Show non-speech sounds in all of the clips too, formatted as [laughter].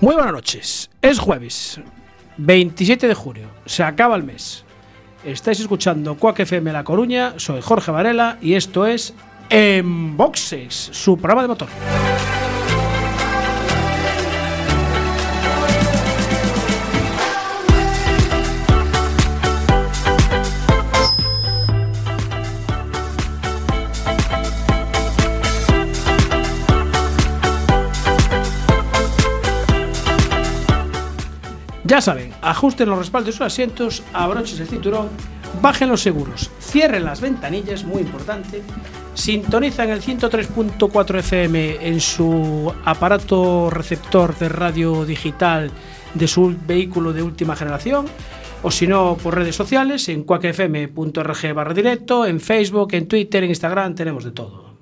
Muy buenas noches. Es jueves, 27 de junio. Se acaba el mes. Estáis escuchando Quack FM La Coruña. Soy Jorge Varela y esto es En Boxes, su programa de motor. Ya saben, ajusten los respaldos de sus asientos, abrochen el cinturón, bajen los seguros, cierren las ventanillas, muy importante, sintonizan el 103.4 FM en su aparato receptor de radio digital de su vehículo de última generación, o si no, por redes sociales, en cuacfm.org barra directo, en Facebook, en Twitter, en Instagram, tenemos de todo.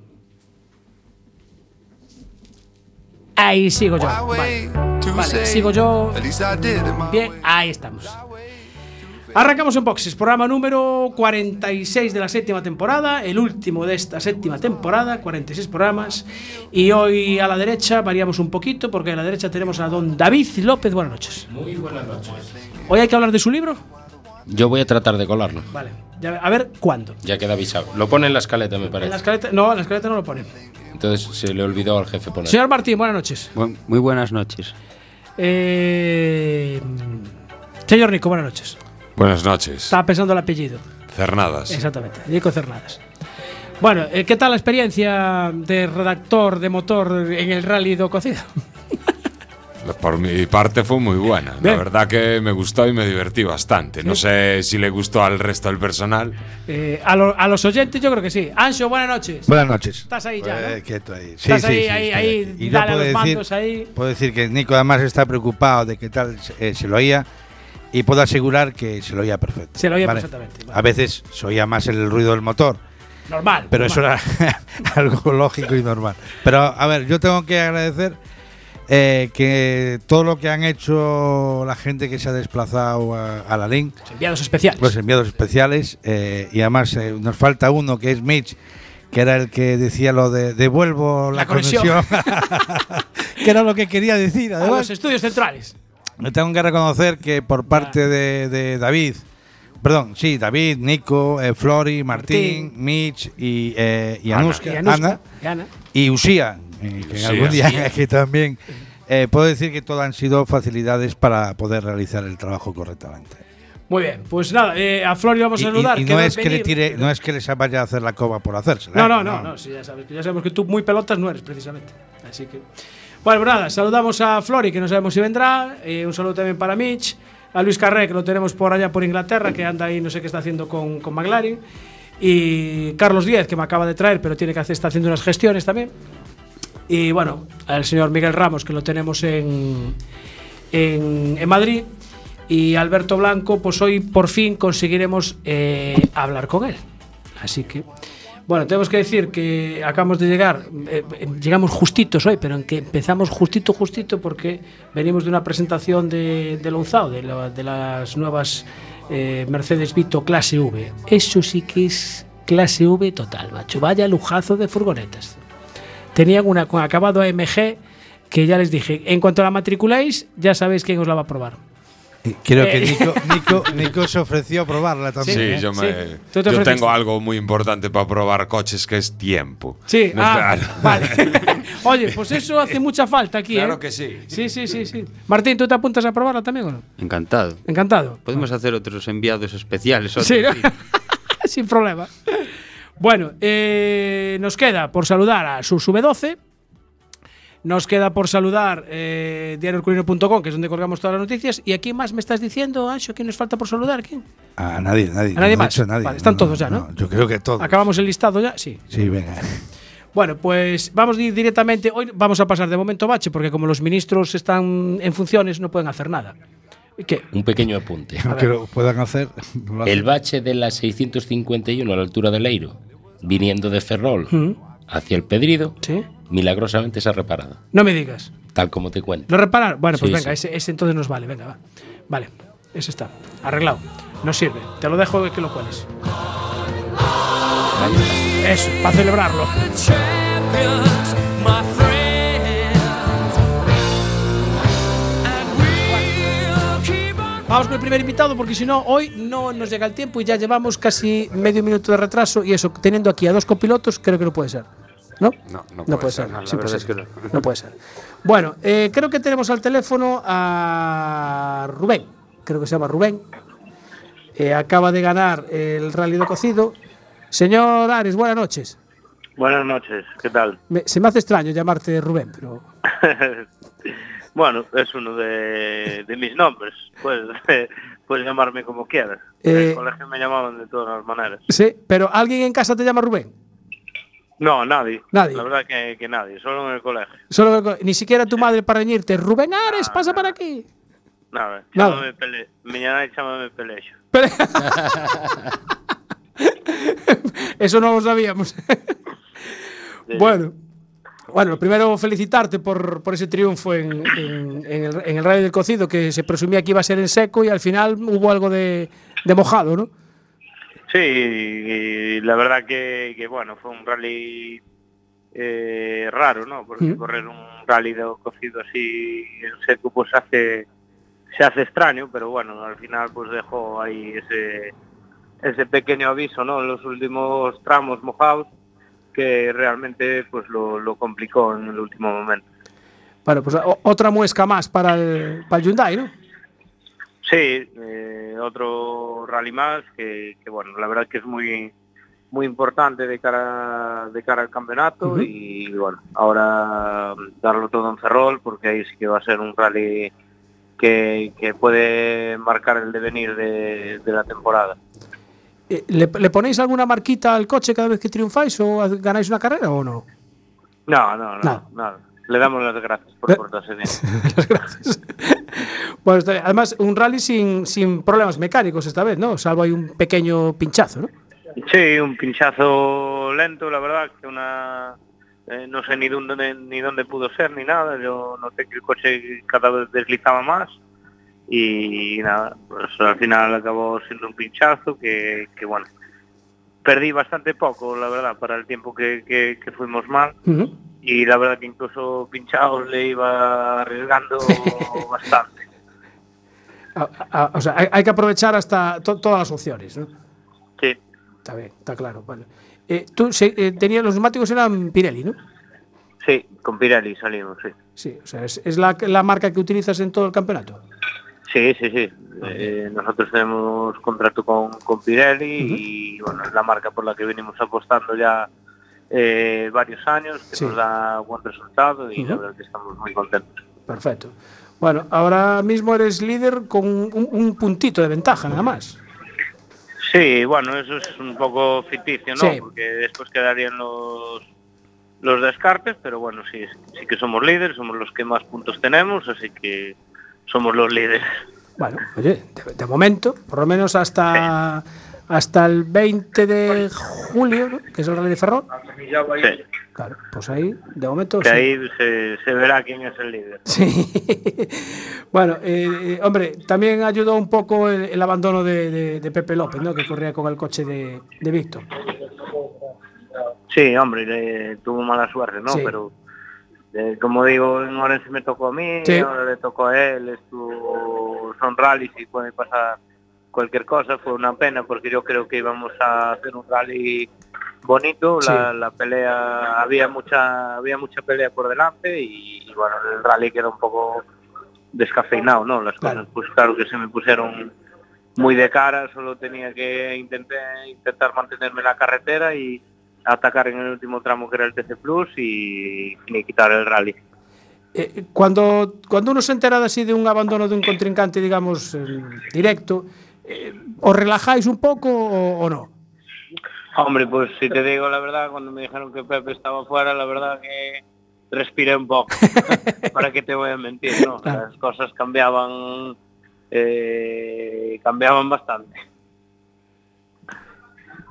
Ahí sigo yo. Vale, Vale, sigo yo. Bien, ahí estamos. Arrancamos en boxes, programa número 46 de la séptima temporada, el último de esta séptima temporada, 46 programas. Y hoy a la derecha variamos un poquito porque a la derecha tenemos a don David López. Buenas noches. Muy buenas noches. Hoy hay que hablar de su libro. Yo voy a tratar de colarlo. Vale, ya- a ver cuándo. Ya queda avisado. Lo pone en la escaleta, me En parece. la escaleta, no, en la escaleta no lo pone. Entonces se le olvidó al jefe poner. Señor Martín, buenas noches. Bu- Muy buenas noches. Eh, señor Nico, buenas noches. Buenas noches. Estaba pensando el apellido. Cernadas. Exactamente, Nico Cernadas. Bueno, eh, ¿qué tal la experiencia de redactor de motor en el Rally do Cocido? Por mi parte fue muy buena. Bien. La verdad que me gustó y me divertí bastante. No sé si le gustó al resto del personal. Eh, a, lo- a los oyentes yo creo que sí. Ancho, buenas noches. Buenas noches. Estás ahí ya, ¿no? Eh, quieto ahí. Estás ahí, ahí, ahí, aquí. Y dale a puedo los decir, mandos ahí. Puedo decir que Nico además está preocupado de que tal eh, se lo oía y puedo asegurar que se lo oía perfecto. Se lo oía perfectamente, vale. A veces se oía más el ruido del motor, Normal. pero eso normal. era [laughs] algo lógico y normal. Pero a ver, yo tengo que agradecer eh, que todo lo que han hecho la gente que se ha desplazado a, a la link Los enviados especiales. los enviados especiales eh, y además eh, nos falta uno que es Mitch que era el que decía lo de devuelvo la, La conexión. conexión, [laughs] que era lo que quería decir a los además estudios centrales. me tengo que reconocer que por parte de, de David perdón sí David Nico eh, Flori Martín, Martín. Mitch y, eh, y Ana. Anuska, Y Anuska, Ana y Ana. y Usía eh, que Usía, algún día sí. [laughs] aquí también eh, puedo decir que todas han sido facilidades para poder realizar el trabajo correctamente Muy bien, pues nada, eh, a Flori vamos a saludar. y- y no es que le tire, no es que les vaya a hacer la coba por hacérsela. No, ¿eh? no, no, no, sí, ya, sabes, ya sabemos que tú muy pelotas no eres precisamente. Así que. Bueno, pues nada, saludamos a Flori, que no sabemos si vendrá. eh, un saludo también para Mitch. A Luis Carré, que lo tenemos por allá por Inglaterra, que anda ahí, no sé qué está haciendo con, con McLaren. Y Carlos Díez, que me acaba de traer, pero tiene que hacer, está haciendo unas gestiones también. Y bueno, al señor Miguel Ramos, que lo tenemos en, en, Madrid. Y Alberto Blanco, pues hoy por fin conseguiremos eh, hablar con él. Así que, bueno, tenemos que decir que acabamos de llegar, eh, llegamos justitos hoy, pero en que empezamos justito, justito, porque venimos de una presentación de, de Lonzao, de, la- de las nuevas eh, Mercedes Vito Clase V. Eso sí que es Clase V total, macho. Vaya lujazo de furgonetas. Tenían una con acabado AMG que ya les dije, en cuanto la matriculéis, ya sabéis quién os la va a probar. Creo que Eh. Nico, [laughs] Nico, Nico se ofreció a probarla Sí, también. ¿eh? yo, Sí. me, Tú te yo tengo algo muy importante para probar coches que es tiempo. Sí, No, ah, claro. [laughs] vale. [laughs] Oye, pues eso hace mucha falta aquí, Claro ¿eh? que sí. Sí, sí, sí, sí. Martín, ¿tú te apuntas a probarla también o no? Encantado. Encantado. Podemos hacer otros enviados especiales. otros, Sí, ¿no? sí. Sin problema. Bueno, eh, nos queda por saludar a sus V12. Nos queda por saludar eh, diarioelcurino.com, que es donde colgamos todas las noticias. ¿Y a quién más me estás diciendo, Ancho? ¿Quién nos falta por saludar? ¿Quién? A nadie, nadie. ¿A nadie no más? dicho nadie. Vale, están todos ya, ¿no? Yo creo que todos. ¿Acabamos el listado ya? Sí. Sí, venga. Bueno, pues vamos a ir directamente. Hoy vamos a pasar de momento bache, porque como los ministros están en funciones, no pueden hacer nada. ¿Y ¿Qué? Un pequeño apunte. Aunque lo puedan hacer. lo. El bache de la 651 a la altura del Eiro, viniendo de Ferrol hacia el Pedrido, ¿Sí? milagrosamente se ha reparado. No me digas. Tal como te cuento. ¿Lo reparar? Bueno, pues Sí, venga, sí. Ese, ese entonces nos vale, venga, va. Vale, ese está. Arreglado. No sirve. Te lo dejo que lo cueles. Eso, para celebrarlo. Vamos con el primer invitado porque si no, hoy no nos llega el tiempo y ya llevamos casi medio minuto de retraso y eso, teniendo aquí a dos copilotos, creo que no puede ser. ¿No? No, no puede, puede ser. ser. No, sí puede ser. es que no. No puede ser. Bueno, eh, creo que tenemos al teléfono a Rubén. Creo que se llama Rubén. Eh, acaba de ganar el rally de cocido. Señor Ares, buenas noches. Buenas noches, ¿qué tal? Me- se me hace extraño llamarte Rubén, pero [laughs] bueno, es uno de, de mis nombres. Puedes, [laughs] puedes llamarme como quieras. En Eh, el colegio me llamaban de todas las maneras. sí. Pero alguien en casa te llama Rubén. No, nadie. Nadie. La verdad que, que nadie, solo en el colegio. Solo ni siquiera tu madre para reñirte. Rubén Ares, pasa para aquí. Nada, Pele. Mañana chámame Pelecho. [laughs] Eso no lo sabíamos. [laughs] bueno. Bueno, lo primero felicitarte por, por ese triunfo en, en- en el, en el Rally del Cocido, que se presumía que iba a ser en seco y al final hubo algo de, de mojado, ¿no? Sí, y la verdad que, que, bueno, fue un rally eh, raro, ¿no? Porque Mm. correr un rally de cocido así en seco pues hace se hace extraño, pero bueno, al final pues dejó ahí ese ese pequeño aviso, ¿no? En los últimos tramos mojados que realmente pues lo, lo complicó en el último momento. Bueno, pues otra muesca más para el, para el Hyundai, ¿no? Sí, eh, otro rally más que, que, bueno, la verdad que es muy muy importante de cara de cara al campeonato y bueno, ahora darlo todo en Ferrol porque ahí sí que va a ser un rally que, que puede marcar el devenir de, de la temporada. Eh, le, le ponéis alguna marquita al coche cada vez que triunfáis o ganáis una carrera o no? No, no, no, nada. nada. Le damos las gracias por portarse bien. [laughs] las gracias. bueno, además, un rally sin, sin problemas mecánicos esta vez, ¿no? Salvo hay un pequeño pinchazo, ¿no? Sí, un pinchazo lento, la verdad, que una... Eh, no sé ni dónde, ni dónde pudo ser ni nada. Yo noté que el coche cada vez deslizaba más. Y nada, pues al final acabó siendo un pinchazo que, que bueno, perdí bastante poco, la verdad, para el tiempo que, que- que fuimos mal y la verdad que incluso pinchados le iba arriesgando [laughs] bastante. A- a- o sea, hay, hay que aprovechar hasta to- todas las opciones, ¿no? Sí, Está bien, está claro. Vale. Eh, tú se- eh, tenías los neumáticos eran Pirelli, ¿no? sí, con Pirelli salimos, sí. Sí, o sea, es, es la, la marca que utilizas en todo el campeonato. Sí, sí, sí. Eh, nosotros tenemos contrato con, con Pirelli y bueno, es la marca por la que venimos apostando ya eh, varios años, que Sí. nos da buen resultado y la Ujú. verdad que estamos muy contentos. Perfecto. Bueno, ahora mismo eres líder con un, un puntito de ventaja, nada más. Sí, bueno, eso es un poco ficticio, ¿no? Sí. Porque después quedarían los los descartes, pero bueno, sí, sí que somos líderes, somos los que más puntos tenemos, así que somos los líderes. Bueno, oye, de, de momento, por lo menos hasta, hasta el 20 de julio, ¿no? que es el Rally de Ferrol. Sí, Claro, pues ahí, de momento. que sí. ahí se, se verá quién es el líder. Sí. [laughs] bueno, eh, eh, hombre, también ayudó un poco el, el abandono de, de- de Pepe López, ¿no? Que corría con el coche de, de Víctor. Sí, hombre, le- tuvo mala suerte, ¿no? Pero como digo, en Orense me tocó a mí, Sí. ahora le tocó a él, esto son rallies y puede pasar cualquier cosa, fue una pena porque yo creo que íbamos a hacer un rally bonito, la, la pelea, había mucha, había mucha pelea por delante y, y bueno, el rally quedó un poco descafeinado, ¿no? Las Claro. cosas, pues claro que se me pusieron muy de cara, solo tenía que intentar, intentar mantenerme en la carretera y atacar en el último tramo que era el TC Plus y, y quitar el rally. Eh, cuando, cuando uno se entera así de un abandono de un contrincante, digamos, en directo, eh, ¿os relajáis un poco o, o no? Hombre, pues si te digo la verdad, cuando me dijeron que Pepe estaba fuera, la verdad que respiré un poco. [laughs] ¿Para qué te voy a mentir? No, Claro. las cosas cambiaban, eh, cambiaban bastante.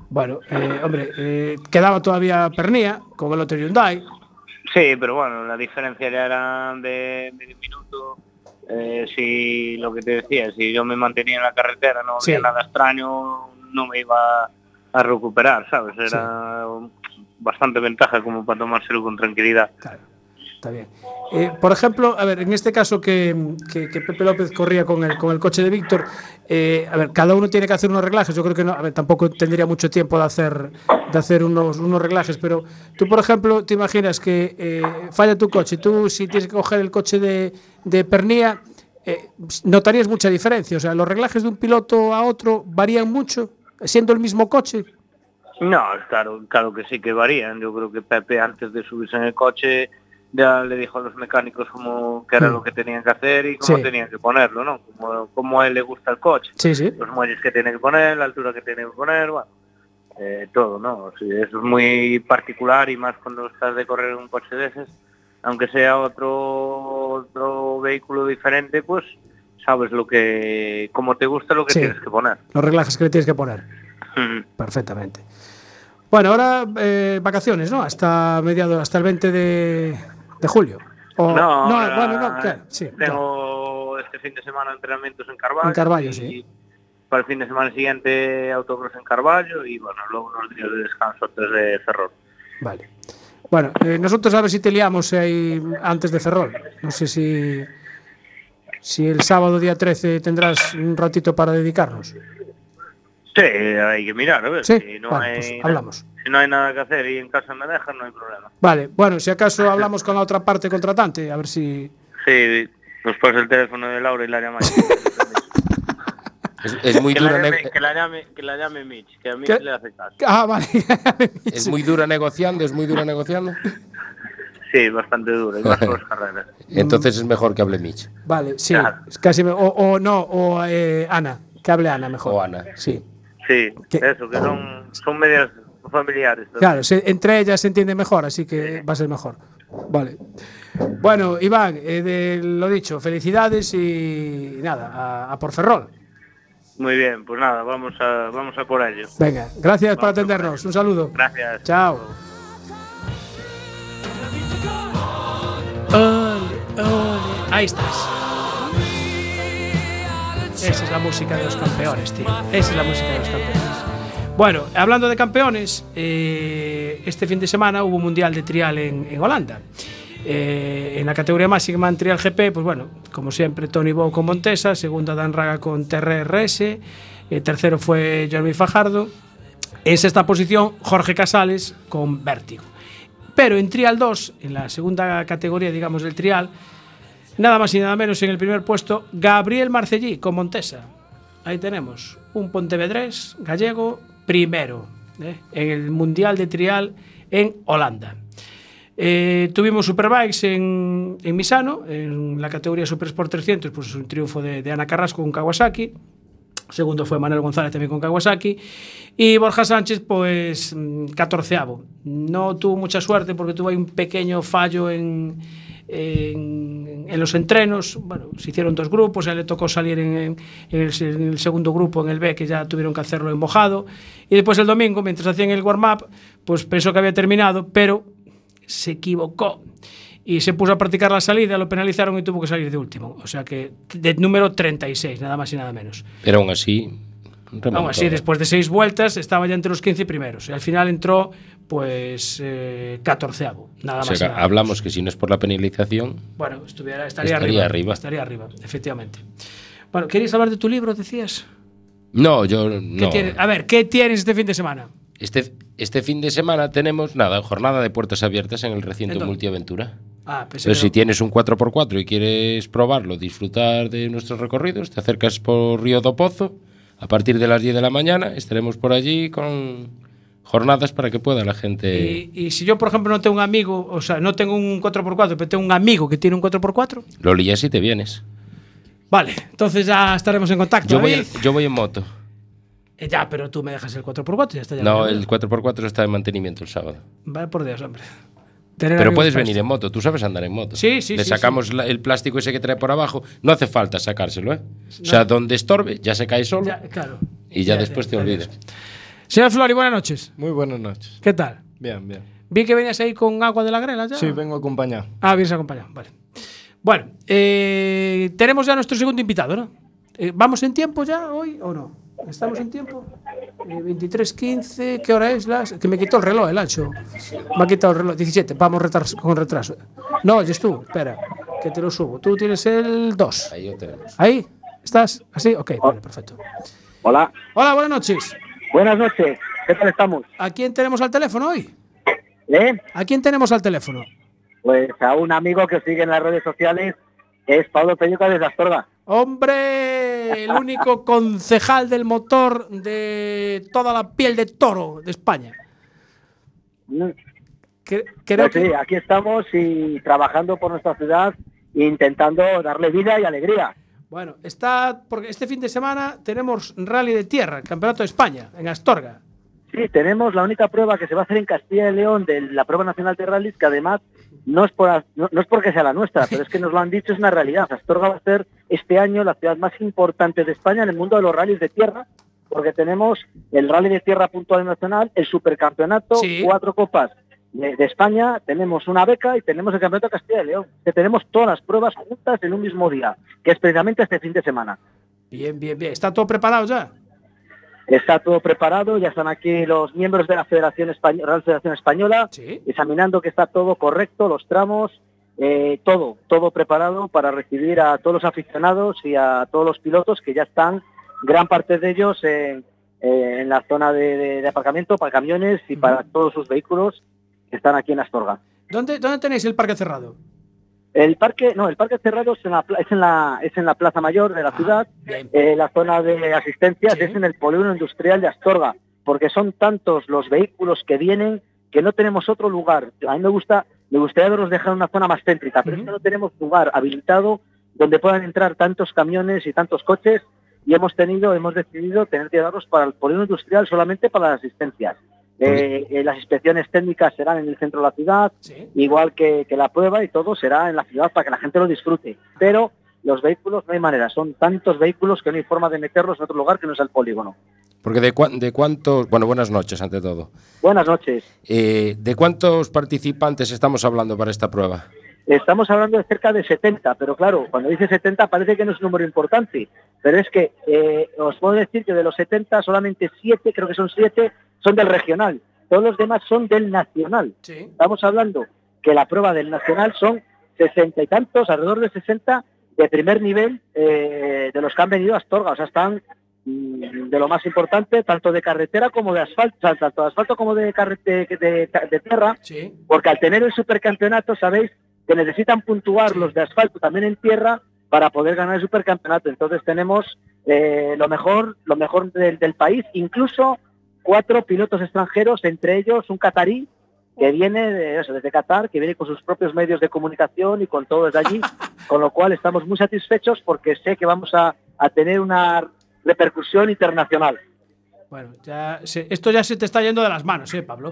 Bueno, eh, hombre, eh, quedaba todavía Pernía con el otro Hyundai. Sí, pero bueno, la diferencia ya era de medio minuto. Eh, si lo que te decía, si yo me mantenía en la carretera, no había Sí. nada extraño, no me iba a recuperar, ¿sabes? Era bastante ventaja como para tomárselo con tranquilidad. Claro, está bien. Eh, por ejemplo, a ver, en este caso que, que- Pepe López corría con el, con el coche de Víctor, eh, a ver, cada uno tiene que hacer unos reglajes. Yo creo que no, tampoco tendría mucho tiempo de hacer, de hacer unos, unos reglajes, pero tú, por ejemplo, te imaginas que eh, falla tu coche, tú si tienes que coger el coche de, de Pernía, notarías mucha diferencia. O sea, los reglajes de un piloto a otro varían mucho, siendo el mismo coche. No, claro, claro que sí que varían. Yo creo que Pepe antes de subirse en el coche ya le dijo a los mecánicos cómo qué era Mm. lo que tenían que hacer y cómo Sí. tenían que ponerlo, ¿no? Como, como a él le gusta el coche. Sí, sí. Los muelles que tiene que poner, la altura que tiene que poner, bueno, eh, todo, ¿no? Eso es muy particular y más cuando estás de correr un coche de esos, aunque sea otro, otro vehículo diferente, pues sabes lo que, como te gusta lo que tienes que poner. Los reglajes que le tienes que poner. Mm. Perfectamente. Bueno, ahora eh, vacaciones, ¿no? Hasta mediados, hasta el 20 de, de julio. O- No, bueno, no, claro, sí. claro. Tengo este fin de semana entrenamientos en Carvalho. En y sí. Para el fin de semana siguiente autocross en Carvalho y bueno, luego unos días de descanso antes de Ferrol. Vale. Bueno, eh, nosotros a ver si te liamos ahí antes de Ferrol. No sé si, si el sábado día 13 tendrás un ratito para dedicarnos. Sí, hay que mirar, a ver. Sí, si, no vale, hay, pues hablamos. Si no hay nada que hacer y en casa me dejan, no hay problema. Vale, bueno, si acaso hablamos con la otra parte contratante, a ver si... Sí, nos pasa el teléfono de Laura y la llamáis. [laughs] Es, es muy que, la dura llame, ne- que, la llame, que la llame Mitch, que a ¿Qué? le hace caso. Ah, vale. [laughs] es muy dura negociando, es muy dura negociando. Sí, bastante duro, y más por las carreras. Entonces es mejor que hable Mitch. Vale, sí. Claro. es casi me- o, o no, o eh, Ana, que hable Ana mejor. O Ana. Sí. Sí, ¿Qué? eso, que son, son medias familiares. Claro, se- entre ellas se entiende mejor, así que va a ser mejor. Vale. Bueno, Iván, eh, de lo dicho, felicidades y, nada, a, a por Ferrol. Muy bien, pues nada, vamos a, vamos a por ello. Venga, gracias por atendernos. Un saludo. Gracias. Chao. Ole, ole. Ahí estás. Esa es la música de los campeones, tío. Esa es la música de los campeones. Bueno, hablando de campeones, eh, este fin de semana hubo un mundial de trial en, en Holanda. Eh, en la categoría máxima en trial GP, pues bueno, como siempre, Tony Bow con Montesa, segunda Dan Raga con TRRS, eh, tercero fue Jeremy Fajardo, en sexta posición Jorge Casales con Vértigo. Pero en trial 2, en la segunda categoría, digamos, del trial, nada más y nada menos en el primer puesto, Gabriel Marcellí con Montesa. Ahí tenemos un pontevedrés gallego primero ¿eh? en el Mundial de Trial en Holanda. Eh, tuvimos Superbikes en, Misano, en la categoría Super Sport 300, pues es un triunfo de, Ana Carrasco con Kawasaki. Segundo fue Manuel González también con Kawasaki. Y Borja Sánchez, pues mm, catorceavo. No tuvo mucha suerte porque tuvo ahí un pequeño fallo en, en, en, los entrenos, bueno, se hicieron dos grupos, a él le tocó salir en, en, el, en, el, segundo grupo, en el B, que ya tuvieron que hacerlo en mojado, y después el domingo, mientras hacían el warm-up, pues pensó que había terminado, pero se equivocó y se puso a practicar la salida, lo penalizaron y tuvo que salir de último, o sea que de número 36, nada más y nada menos. Pero aún así... Aún así, después de seis vueltas, estaba ya entre los 15 primeros. Y al final entró pues, eh, 14 Nada O sea, más. que hablamos que si no es por la penalización, Bueno, estuviera, estaría, Estaría arriba, arriba. Estaría arriba, efectivamente. Bueno, ¿queréis hablar de tu libro, decías? no, yo ¿Qué no. A ver, ¿qué tienes este fin de semana? Este, este fin de semana tenemos, nada, jornada de puertas abiertas en el recinto multiaventura. Ah, pensé Entonces, si tienes un 4x4 y quieres probarlo, disfrutar de nuestros recorridos, te acercas por Río do Pozo. A partir de las 10 de la mañana estaremos por allí con jornadas para que pueda la gente. Y, y si yo, por ejemplo, no tengo un amigo, o sea, no tengo un 4x4, pero tengo un amigo que tiene un 4x4, Lo lías y te vienes. vale, entonces ya estaremos en contacto. Yo voy, en, yo voy en moto. Eh, ya, pero tú me dejas el 4x4 y ya está. Ya No, el 4x4 está en mantenimiento el sábado. Vaya por Dios, hombre. Tener Pero puedes venir esto. en moto, tú sabes andar en moto. Sí, sí, Le sí, sacamos la- el plástico ese que trae por abajo. No hace falta sacárselo, ¿eh? O sea, donde estorbe, ya se cae solo Ya, claro. y ya, después te ya, olvidas. Señor Flori, buenas noches. Muy buenas noches. ¿Qué tal? Bien, bien. Vi que venías ahí con agua de la grela ya. Sí, vengo acompañado. Ah, vienes acompañado, vale. Bueno, eh, tenemos ya nuestro segundo invitado, ¿no? Eh, ¿Vamos en tiempo ya hoy o no? ¿Estamos en tiempo? Eh, 23.15, ¿qué hora es? Las? Que me quitó el reloj, el ancho. Me ha quitado el reloj. 17, vamos retras- con retraso. No, oyes tú, espera, que te lo subo. Tú tienes el 2. Ahí lo tenemos. ¿Ahí? ¿Estás? ¿Así? Ok, vale, perfecto. Hola, Hola, buenas noches. Buenas noches. ¿Qué tal estamos? ¿A quién tenemos al teléfono hoy? ¿Eh? ¿A quién tenemos al teléfono? Pues a un amigo que os sigue en las redes sociales, que es Pablo Peñuca desde Astorga. Hombre, el único [laughs] concejal del motor de toda la piel de toro de España. Mm, Que- creo Pues sí, aquí estamos y trabajando por nuestra ciudad intentando darle vida y alegría. Bueno, está porque este fin de semana tenemos rally de tierra, el Campeonato de España en Astorga. Sí, tenemos la única prueba que se va a hacer en Castilla y León de la prueba nacional de rallies, que además no es, por, no, no es porque sea la nuestra, pero es que nos lo han dicho, es una realidad. Astorga va a ser este año la ciudad más importante de España en el mundo de los rallies de tierra, porque tenemos el rally de tierra puntual nacional, el supercampeonato, Sí. cuatro copas de, de España, tenemos una beca y tenemos el campeonato de Castilla y León, que tenemos todas las pruebas juntas en un mismo día, que es precisamente este fin de semana. Bien, bien, bien. ¿Está todo preparado ya? Está todo preparado, ya están aquí los miembros de la Federación Española, Real Federación Española Sí. examinando que está todo correcto, los tramos, eh, todo, todo preparado para recibir a todos los aficionados y a todos los pilotos que ya están, gran parte de ellos en, eh, en la zona de, de- de aparcamiento para camiones y para todos sus vehículos están aquí en Astorga. ¿Dónde, ¿Dónde tenéis el parque cerrado? El parque, no, el parque cerrado es en la, es en la, es en la plaza mayor de la ciudad, Bien. eh, la zona de asistencias Sí. es en el polígono industrial de Astorga, porque son tantos los vehículos que vienen que no tenemos otro lugar. A mí me gusta, me gustaría verlos dejar en una zona más céntrica, pero es que no tenemos lugar habilitado donde puedan entrar tantos camiones y tantos coches y hemos tenido, hemos decidido tener que darlos para el polígono industrial solamente para las asistencias. Eh, eh, las inspecciones técnicas serán en el centro de la ciudad, Sí. igual que, que la prueba y todo será en la ciudad para que la gente lo disfrute. Pero los vehículos no hay manera, son tantos vehículos que no hay forma de meterlos en otro lugar que no es el polígono. Porque de, cuan- de cuántos. Bueno, buenas noches ante todo. Buenas noches. Eh, ¿De cuántos participantes estamos hablando para esta prueba? Estamos hablando de cerca de 70, pero claro, cuando dice 70 parece que no es un número importante, pero es que eh, os puedo decir que de los 70 solamente 7, creo que son 7, son del regional, todos los demás son del nacional. Sí. Estamos hablando que la prueba del nacional son 60 y tantos, alrededor de 60 de primer nivel eh, de los que han venido a Astorga, o sea, están mm, de lo más importante, tanto de carretera como de asfalto, tanto de asfalto como de, de, de- de tierra, Sí. porque al tener el supercampeonato sabéis que necesitan puntuar los de asfalto también en tierra para poder ganar el supercampeonato. Entonces tenemos eh, lo mejor, lo mejor del, del país, incluso cuatro pilotos extranjeros, entre ellos un catarí que viene de eso, desde Qatar, que viene con sus propios medios de comunicación y con todo desde allí, [laughs] con lo cual estamos muy satisfechos porque sé que vamos a, a tener una repercusión internacional. Bueno, ya se- esto ya se te está yendo de las manos, ¿eh, Pablo?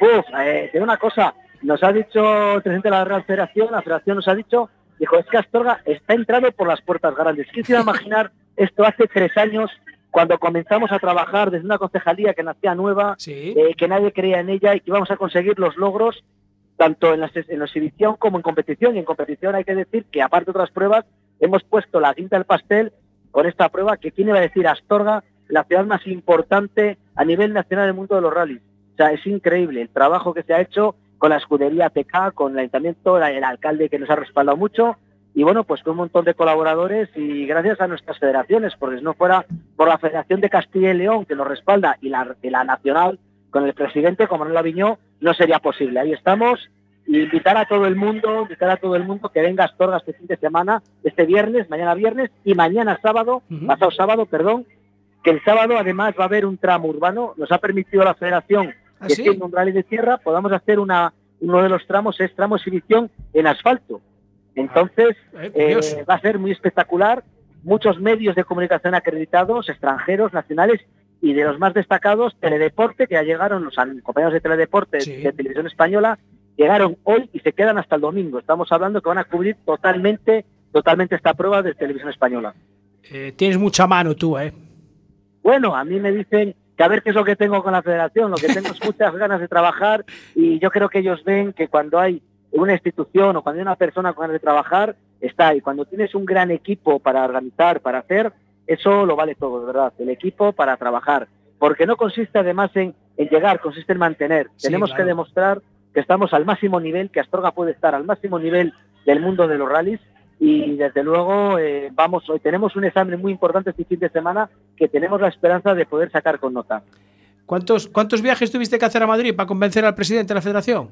Uf, eh, digo una cosa, nos ha dicho el presidente de la Real Federación, la Federación nos ha dicho, dijo, es que Astorga está entrando por las puertas grandes. ¿Quién se iba a [laughs] imaginar esto hace tres años, cuando comenzamos a trabajar desde una concejalía que nacía nueva, Sí. eh, que nadie creía en ella y que íbamos a conseguir los logros tanto en la, en la exhibición como en competición. Y en competición hay que decir que, aparte de otras pruebas, hemos puesto la quinta del pastel con esta prueba que quién iba a decir Astorga la ciudad más importante a nivel nacional del mundo de los rallies. O sea, es increíble el trabajo que se ha hecho con la escudería PK, con el ayuntamiento, el alcalde que nos ha respaldado mucho y bueno, pues con un montón de colaboradores y gracias a nuestras federaciones, porque si no fuera por la Federación de Castilla y León que nos respalda y la, y la nacional con el presidente, como Manuel Aviñó, no sería posible. Ahí estamos y invitar a todo el mundo, invitar a todo el mundo que venga a Astorga este fin de semana, este viernes, mañana viernes y mañana sábado, pasado sábado, perdón, que el sábado además va a haber un tramo urbano, nos ha permitido la federación ¿Ah, que sí? tiene un rally de tierra, podamos hacer una, uno de los tramos, es tramo exhibición en asfalto. Entonces, Eh, va a ser muy espectacular, muchos medios de comunicación acreditados, extranjeros, nacionales y de los más destacados, Teledeporte, que ya llegaron los compañeros de Teledeporte Sí. de Televisión Española, llegaron hoy y se quedan hasta el domingo. Estamos hablando que van a cubrir totalmente, totalmente esta prueba de Televisión Española. Eh, tienes mucha mano tú, ¿eh? Bueno, a mí me dicen que a ver qué es lo que tengo con la federación, lo que tengo es muchas ganas de trabajar y yo creo que ellos ven que cuando hay una institución o cuando hay una persona con ganas de trabajar, está ahí. Cuando tienes un gran equipo para organizar, para hacer, eso lo vale todo, de verdad. El equipo para trabajar. Porque no consiste además en, en llegar, consiste en mantener. Sí, Tenemos claro. que demostrar que estamos al máximo nivel, que Astorga puede estar al máximo nivel del mundo de los rallies y desde luego eh, vamos hoy tenemos un examen muy importante este fin de semana que tenemos la esperanza de poder sacar con nota. ¿Cuántos, ¿Cuántos viajes tuviste que hacer a Madrid para convencer al presidente de la federación?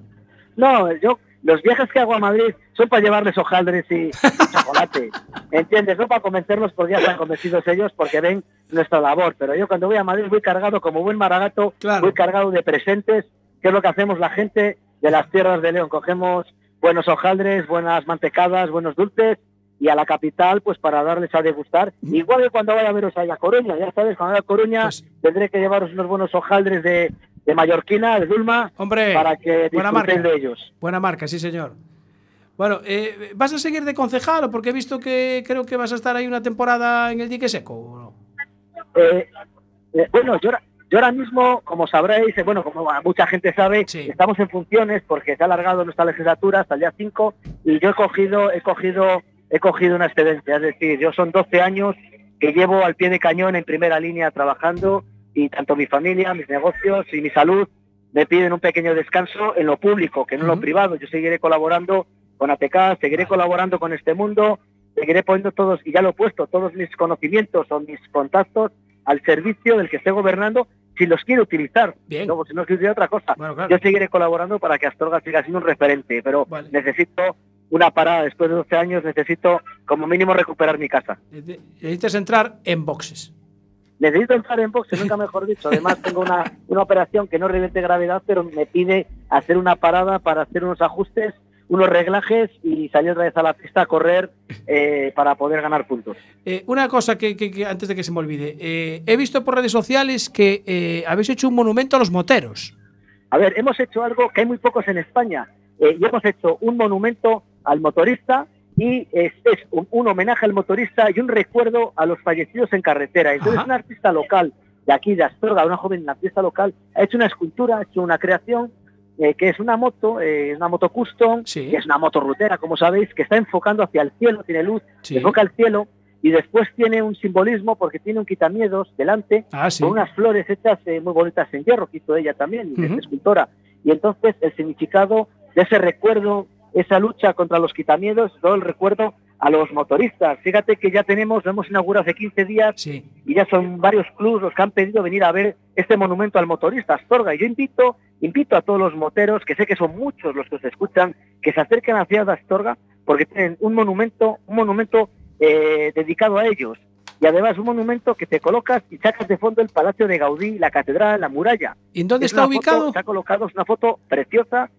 No, yo los viajes que hago a Madrid son para llevarles hojaldres y, y chocolate, [laughs] ¿entiendes? No para convencerlos porque ya están convencidos ellos porque ven nuestra labor, pero yo cuando voy a Madrid voy cargado como buen maragato, Claro. voy cargado de presentes, que es lo que hacemos la gente de las tierras de León, cogemos buenos hojaldres, buenas mantecadas, buenos dulces y a la capital pues para darles a degustar, igual que cuando vaya a veros a Coruña, ya sabes, cuando vaya a Coruña Pues- tendré que llevaros unos buenos hojaldres de, de Mallorquina, de Dulma, Hombre, para que buena marca. de ellos. Buena marca, sí, señor. Bueno, eh, ¿vas a seguir de concejal o porque he visto que creo que vas a estar ahí una temporada en el dique seco? ¿o no? Eh, eh, bueno, yo, ahora- yo ahora mismo, como sabréis, bueno, como mucha gente sabe, Sí. estamos en funciones porque se ha alargado nuestra legislatura hasta el día 5 y yo he cogido, he cogido, he cogido una excedencia, es decir, yo son 12 años que llevo al pie de cañón en primera línea trabajando y tanto mi familia, mis negocios y mi salud me piden un pequeño descanso en lo público, que no en lo privado. Yo seguiré colaborando con ATK, seguiré colaborando con este mundo, seguiré poniendo todos, y ya lo he puesto, todos mis conocimientos o mis contactos al servicio del que esté gobernando si los quiere utilizar. Bien. Luego, si no quiere otra cosa. Bueno, claro. Yo seguiré colaborando para que Astorga siga siendo un referente, pero Vale. necesito una parada después de 12 años, necesito como mínimo recuperar mi casa. Nece- Necesitas entrar en boxes. Necesito entrar en boxe, nunca mejor dicho. Además, tengo una, una operación que no revierte gravedad, pero me pide hacer una parada para hacer unos ajustes, unos reglajes y salir otra vez a la pista a correr eh, para poder ganar puntos. Eh, una cosa que, que- que antes de que se me olvide. Eh, he visto por redes sociales que habéis hecho un monumento a los moteros. A ver, hemos hecho algo que hay muy pocos en España. Y hemos hecho un monumento al motorista y es, es un, un homenaje al motorista y un recuerdo a los fallecidos en carretera. Entonces, una artista local de aquí, de Astorga, una joven artista local, ha hecho una escultura, ha hecho una creación eh, que es una moto, eh, una moto custom, Sí. que es una moto rutera, como sabéis, que está enfocando hacia el cielo, tiene luz, Sí. enfoca al cielo y después tiene un simbolismo porque tiene un quitamiedos delante Ah, sí. con unas flores hechas eh, muy bonitas en hierro que hizo ella también, y es Ujú. escultora. Y entonces el significado de ese recuerdo, esa lucha contra los quitamiedos, todo el recuerdo a los motoristas. Fíjate que ya tenemos, lo hemos inaugurado hace 15 días Sí. y ya son varios clubs los que han pedido venir a ver este monumento al motorista Astorga. Y yo invito, invito a todos los moteros, que sé que son muchos los que os escuchan, que se acerquen a la ciudad de Astorga porque tienen un monumento, un monumento eh, dedicado a ellos. Y además un monumento que te colocas y sacas de fondo el Palacio de Gaudí, la catedral, la muralla. ¿Y en dónde Es está una foto- ubicado? está colocado, es una foto preciosa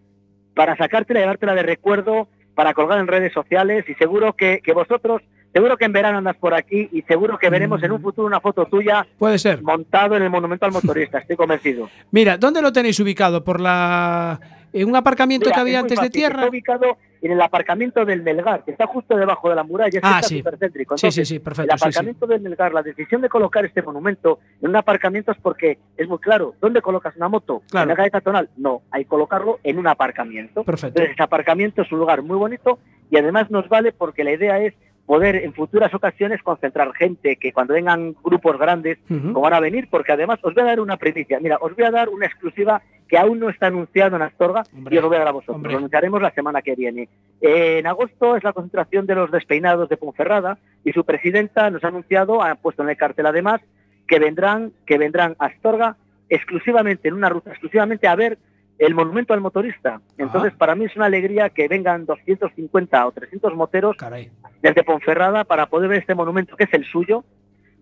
para sacártela y llevártela de recuerdo, para colgar en redes sociales y seguro que, que vosotros, seguro que en verano andas por aquí y seguro que veremos en un futuro una foto tuya Puede ser. montado en el monumento al motorista, estoy convencido. [laughs] Mira, ¿dónde lo tenéis ubicado? ¿Por la. En un aparcamiento Mira, que había antes de tierra? Está ubicado en el aparcamiento del Melgar, que está justo debajo de la muralla, Ah, sí. supercéntrico. Sí, sí, Entonces, sí, el perfecto. sí, sí. aparcamiento del Melgar, la decisión de colocar este monumento en un aparcamiento es porque es muy claro. ¿Dónde colocas una moto? Claro. ¿En la calle Tatonal? No, hay que colocarlo en un aparcamiento. Perfecto. Entonces, ese aparcamiento es un lugar muy bonito y además nos vale porque la idea es poder en futuras ocasiones concentrar gente que cuando vengan grupos grandes Ujú. como van a venir, porque además os voy a dar una primicia. Mira, os voy a dar una exclusiva que aún no está anunciado en Astorga Hombre, y os lo voy a dar a vosotros. hombre. Lo anunciaremos la semana que viene. Eh, en agosto es la concentración de los despeinados de Ponferrada y su presidenta nos ha anunciado, ha puesto en el cartel además, que vendrán, que vendrán a Astorga exclusivamente, en una ruta exclusivamente a ver el monumento al motorista. Entonces, para mí es una alegría que vengan 250 o 300 moteros Caray. desde Ponferrada para poder ver este monumento que es el suyo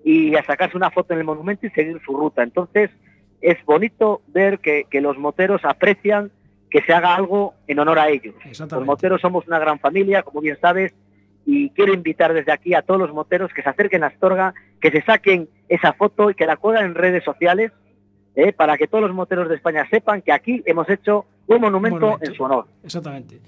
y a sacarse una foto en el monumento y seguir su ruta. Entonces es bonito ver que, que los moteros aprecian que se haga algo en honor a ellos. Los moteros somos una gran familia, como bien sabes, y quiero invitar desde aquí a todos los moteros que se acerquen a Astorga, que se saquen esa foto y que la cuelguen en redes sociales, eh, para que todos los moteros de España sepan que aquí hemos hecho un monumento, monumento. en su honor. Exactamente.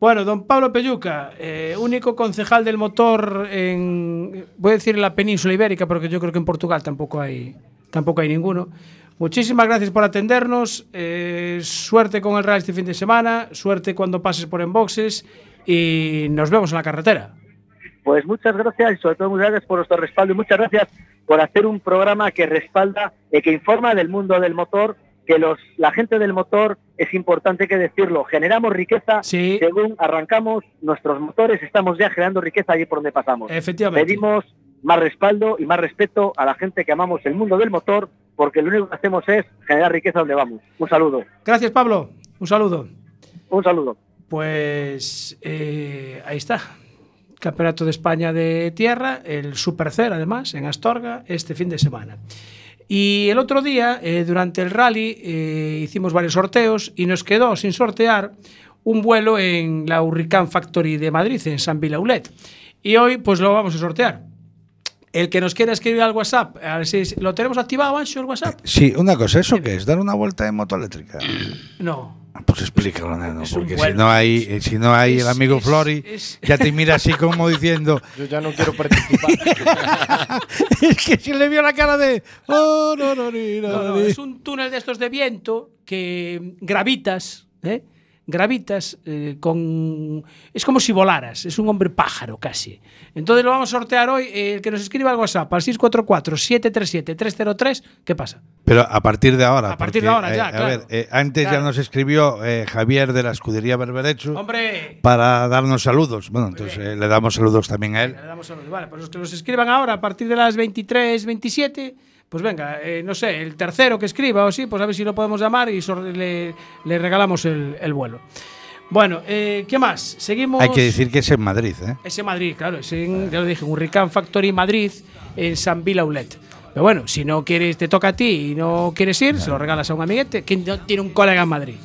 Bueno, don Pablo Pelluca, eh, único concejal del motor en, voy a decir en la península ibérica, porque yo creo que en Portugal tampoco hay, tampoco hay ninguno. Muchísimas gracias por atendernos. eh, suerte con el Real este fin de semana. Suerte cuando pases por Enboxes. Y nos vemos en la carretera. Pues muchas gracias y sobre todo muchas gracias por vuestro respaldo y muchas gracias por hacer un programa que respalda y que informa del mundo del motor, que los, la gente del motor, es importante que decirlo, generamos riqueza Sí. según arrancamos nuestros motores, estamos ya generando riqueza allí por donde pasamos. Efectivamente. Pedimos más respaldo y más respeto a la gente que amamos el mundo del motor, porque lo único que hacemos es generar riqueza donde vamos. Un saludo, Gracias, Pablo. Un saludo. un saludo. Pues eh, ahí está. Campeonato de España de Tierra, el Super Cer, además, en Astorga, este fin de semana. Y el otro día, eh, durante el rally, eh, hicimos varios sorteos y nos quedó sin sortear un vuelo en la Hurricane Factory de Madrid, en San Vilaulet. Y hoy, pues lo vamos a sortear. El que nos quiera escribir al WhatsApp, a ver si lo tenemos activado, Ancho, el WhatsApp. Sí, una cosa, ¿eso qué es? ¿Dar una vuelta en moto eléctrica? [clears throat] No. Pues explícalo, neno, Es porque si vuelo. no hay, eh, si no hay Es- el amigo es- Flori, es- ya te mira así como diciendo, [laughs] Yo ya no quiero participar. [laughs] es que se le vio la cara de, oh, no, no, no, No, no, ni". es un túnel de estos de viento que gravitas, ¿eh? Gravitas eh, con... Es como si volaras, es un hombre pájaro casi. Entonces lo vamos a sortear hoy. eh, el que nos escriba al WhatsApp al 644-737-303, ¿qué pasa? Pero a partir de ahora. A partir de ahora, ya, a claro. ver, eh, antes Claro. ya nos escribió eh, Javier de la escudería Berberecho Hombre, para darnos saludos. Bueno, entonces eh, le damos saludos también a él. le damos saludos. Vale, pues los que nos escriban ahora a partir de las 23, 27, pues venga, eh, no sé, el tercero que escriba o así, pues a ver si lo podemos llamar y le, le regalamos el, el vuelo. Bueno, eh, ¿qué más? Seguimos. Hay que decir que es en Madrid, ¿eh? Ese Madrid, claro, es en, ya lo dije, en Hurricane Factory Madrid, en San Vilaulet. Pero bueno, si no quieres, te toca a ti y no quieres ir, se lo regalas a un amiguete. [laughs] ¿Quién no tiene un colega en Madrid?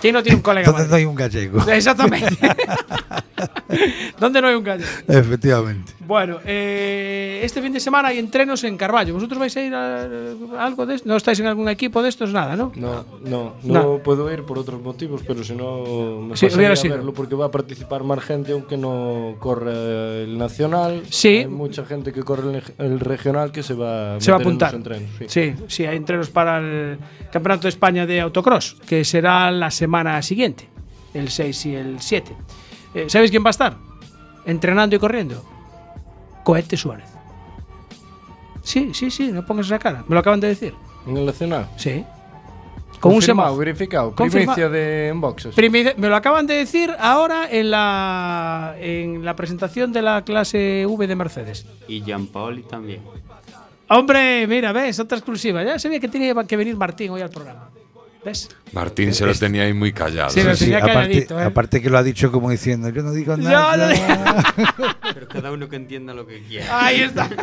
¿Quién no tiene un colega en Entonces no Madrid? hay un gallego. Exactamente. [laughs] ¿Dónde no hay un gallego? Efectivamente. Bueno, eh, este fin de semana hay entrenos en Carballo. ¿Vosotros vais a ir a, a algo de esto? ¿No estáis en algún equipo de estos? Nada, ¿no? No, no, No. no puedo ir por otros motivos, pero si no me Sí, pasaría a verlo porque va a participar más gente aunque no corre el nacional. Sí. Hay mucha gente que corre el, el regional que se va, Se va a meter en los apuntar. entrenos, sí. Sí, sí, hay entrenos para el Campeonato de España de Autocross, que será la semana siguiente, el 6 y el 7. Eh, ¿Sabéis quién va a estar? Entrenando y corriendo. Cohete Suárez. Sí, sí, sí, no pongas esa cara. Me lo acaban de decir. En el nacional. Sí. Con un Confirmado, semáforo. verificado. Confirma- Primicia de Enboxes. Primi- Me lo acaban de decir ahora en la, en la presentación de la clase V de Mercedes. Y Gianpaoli también. Hombre, mira, ves, otra exclusiva. Ya sabía que tenía que venir Martín hoy al programa. ¿Ves? Martín se lo tenía ahí muy callado. Sí, lo Sí, tenía aparte, calladito, ¿eh? aparte que lo ha dicho como diciendo, yo no digo nada. no digo- [laughs] Pero cada uno que entienda lo que quiera. Ahí está. [laughs]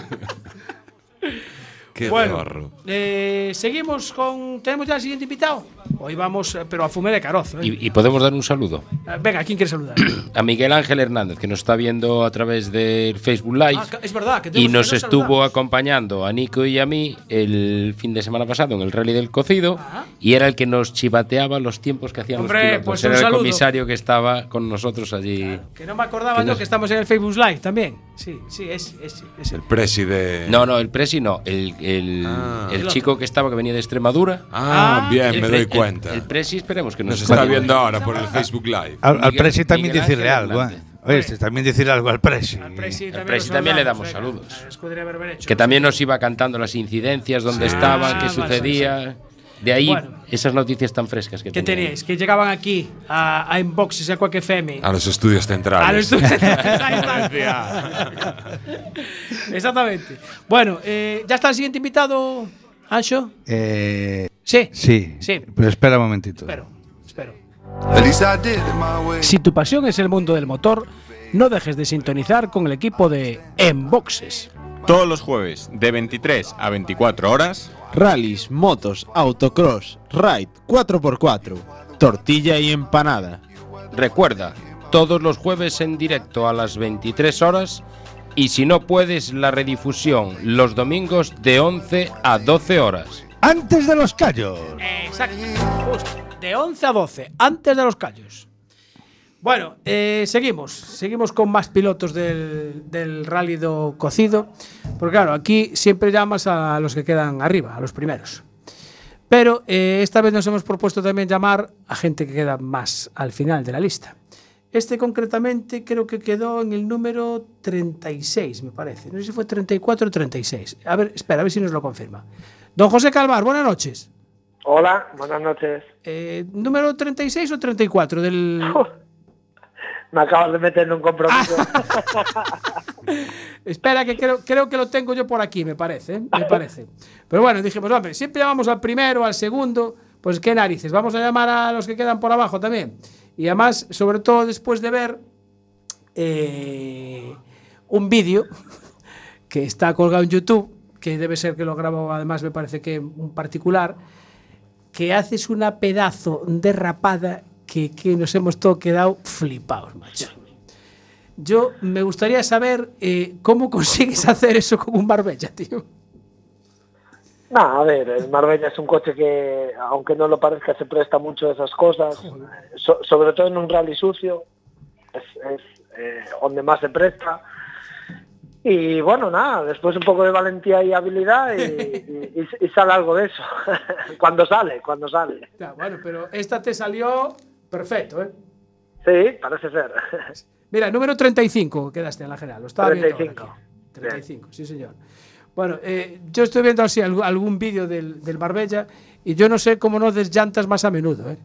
Qué bueno, eh, seguimos con. ¿Tenemos ya el siguiente invitado? Hoy vamos, eh, pero a fumé de carozo. ¿eh? Y, y podemos dar un saludo Venga, ¿quién quiere saludar? [clears throat] a Miguel Ángel Hernández, que nos está viendo a través del Facebook Live. Ah, es verdad, que y nos que estuvo saludamos. acompañando a Nico y a mí el fin de semana pasado en el Rally del Cocido Ah. y era el que nos chivateaba los tiempos que hacían Hombre, los pilotos. pues era un el saludo. comisario que estaba con nosotros allí. Que no me acordaba Que yo que estamos en el Facebook Live también. Sí, sí, es, es, es El presi de. No, no, el Presi no, el, el, Ah. el El chico que estaba que venía de Extremadura. Ah, Ah, bien, me doy cuenta. El, Presi esperemos que nos, Nos está esté viendo ahora por el Facebook Live. Al, Presi también Miguel decirle algo. ¿eh? Oye, este, también decir algo al Presi. Al Presi Al también, Presi lo también le damos venga, saludos. Berberecho. Que también nos iba cantando las incidencias, dónde estaban, Ah, qué sucedía. De ahí Bueno. esas noticias tan frescas que ¿Qué teníamos. teníais? Que llegaban aquí a, a Inboxes, a Quack FM. A los estudios centrales. A los estudios. [laughs] Está. [laughs] Exactamente. Bueno, eh, ¿ya está el siguiente invitado, Ancho? Eh, Sí. sí. Sí. Pero espera un momentito. Espero, espero. Si tu pasión es el mundo del motor, no dejes de sintonizar con el equipo de Enboxes. Todos los jueves de 23 a 24 horas, Rallys, motos, autocross, ride 4x4, tortilla y empanada. Recuerda, todos los jueves en directo a las 23 horas y si no puedes la redifusión los domingos de 11 a 12 horas. Antes de los callos. Exacto, justo. De 11 a 12, antes de los callos. Bueno, eh, seguimos. Seguimos con más pilotos del, del rally do cocido. Porque claro, aquí siempre llamas a los que quedan arriba, a los primeros. Pero eh, esta vez nos hemos propuesto también llamar a gente que queda más al final de la lista. Este concretamente creo que quedó en el número 36, me parece. No sé si fue 34 o 36. A ver, espera, a ver si nos lo confirma. Don José Calvar, buenas noches. Hola, buenas noches. Eh, ¿Número 36 o 34 del...? [laughs] Me acabas de meter en un compromiso. Espera, que creo, creo que lo tengo yo por aquí, me parece, ¿eh? me parece. Pero bueno, dijimos, hombre, siempre llamamos al primero, al segundo, pues qué narices, vamos a llamar a los que quedan por abajo también. Y además, sobre todo después de ver eh, un vídeo [laughs] que está colgado en YouTube, que debe ser que lo grabó además, me parece que un particular, que haces una pedazo de rapada que, que nos hemos todo quedado flipados, macho. Yo me gustaría saber eh, cómo consigues [laughs] hacer eso con un Marbella, tío. No, a ver, el Marbella es un coche que, aunque no lo parezca, se presta mucho a esas cosas. So- sobre todo en un rally sucio, es, es, eh, donde más se presta. Y bueno, nada, después un poco de valentía y habilidad y, [laughs] y- y- y sale algo de eso. [laughs] cuando sale, cuando sale. Ya, bueno, pero esta te salió perfecto, ¿eh? Sí, parece ser. [laughs] Mira, número 35 quedaste en la general. Lo estaba viendo ahora 35. aquí. 35, sí, señor. Bueno, eh, yo estoy viendo así algún, algún vídeo del, del Marbella y yo no sé cómo no desllantas más a menudo, ¿eh?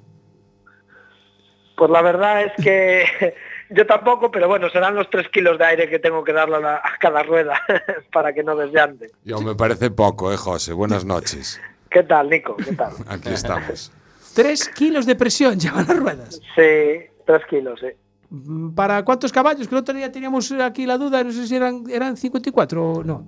Pues la verdad es que [laughs] yo tampoco, pero bueno, serán los tres kilos de aire que tengo que darle a, la- a cada rueda [laughs] para que no desllante. Yo me parece poco, eh, José. Buenas noches. ¿Qué tal, Nico? ¿Qué tal? Aquí estamos. Tres kilos de presión [laughs] llevan las ruedas. Sí, tres kilos, sí. Mm, ¿Para cuántos caballos? Que el otro día teníamos aquí la duda, no sé si eran, eran 54 o no.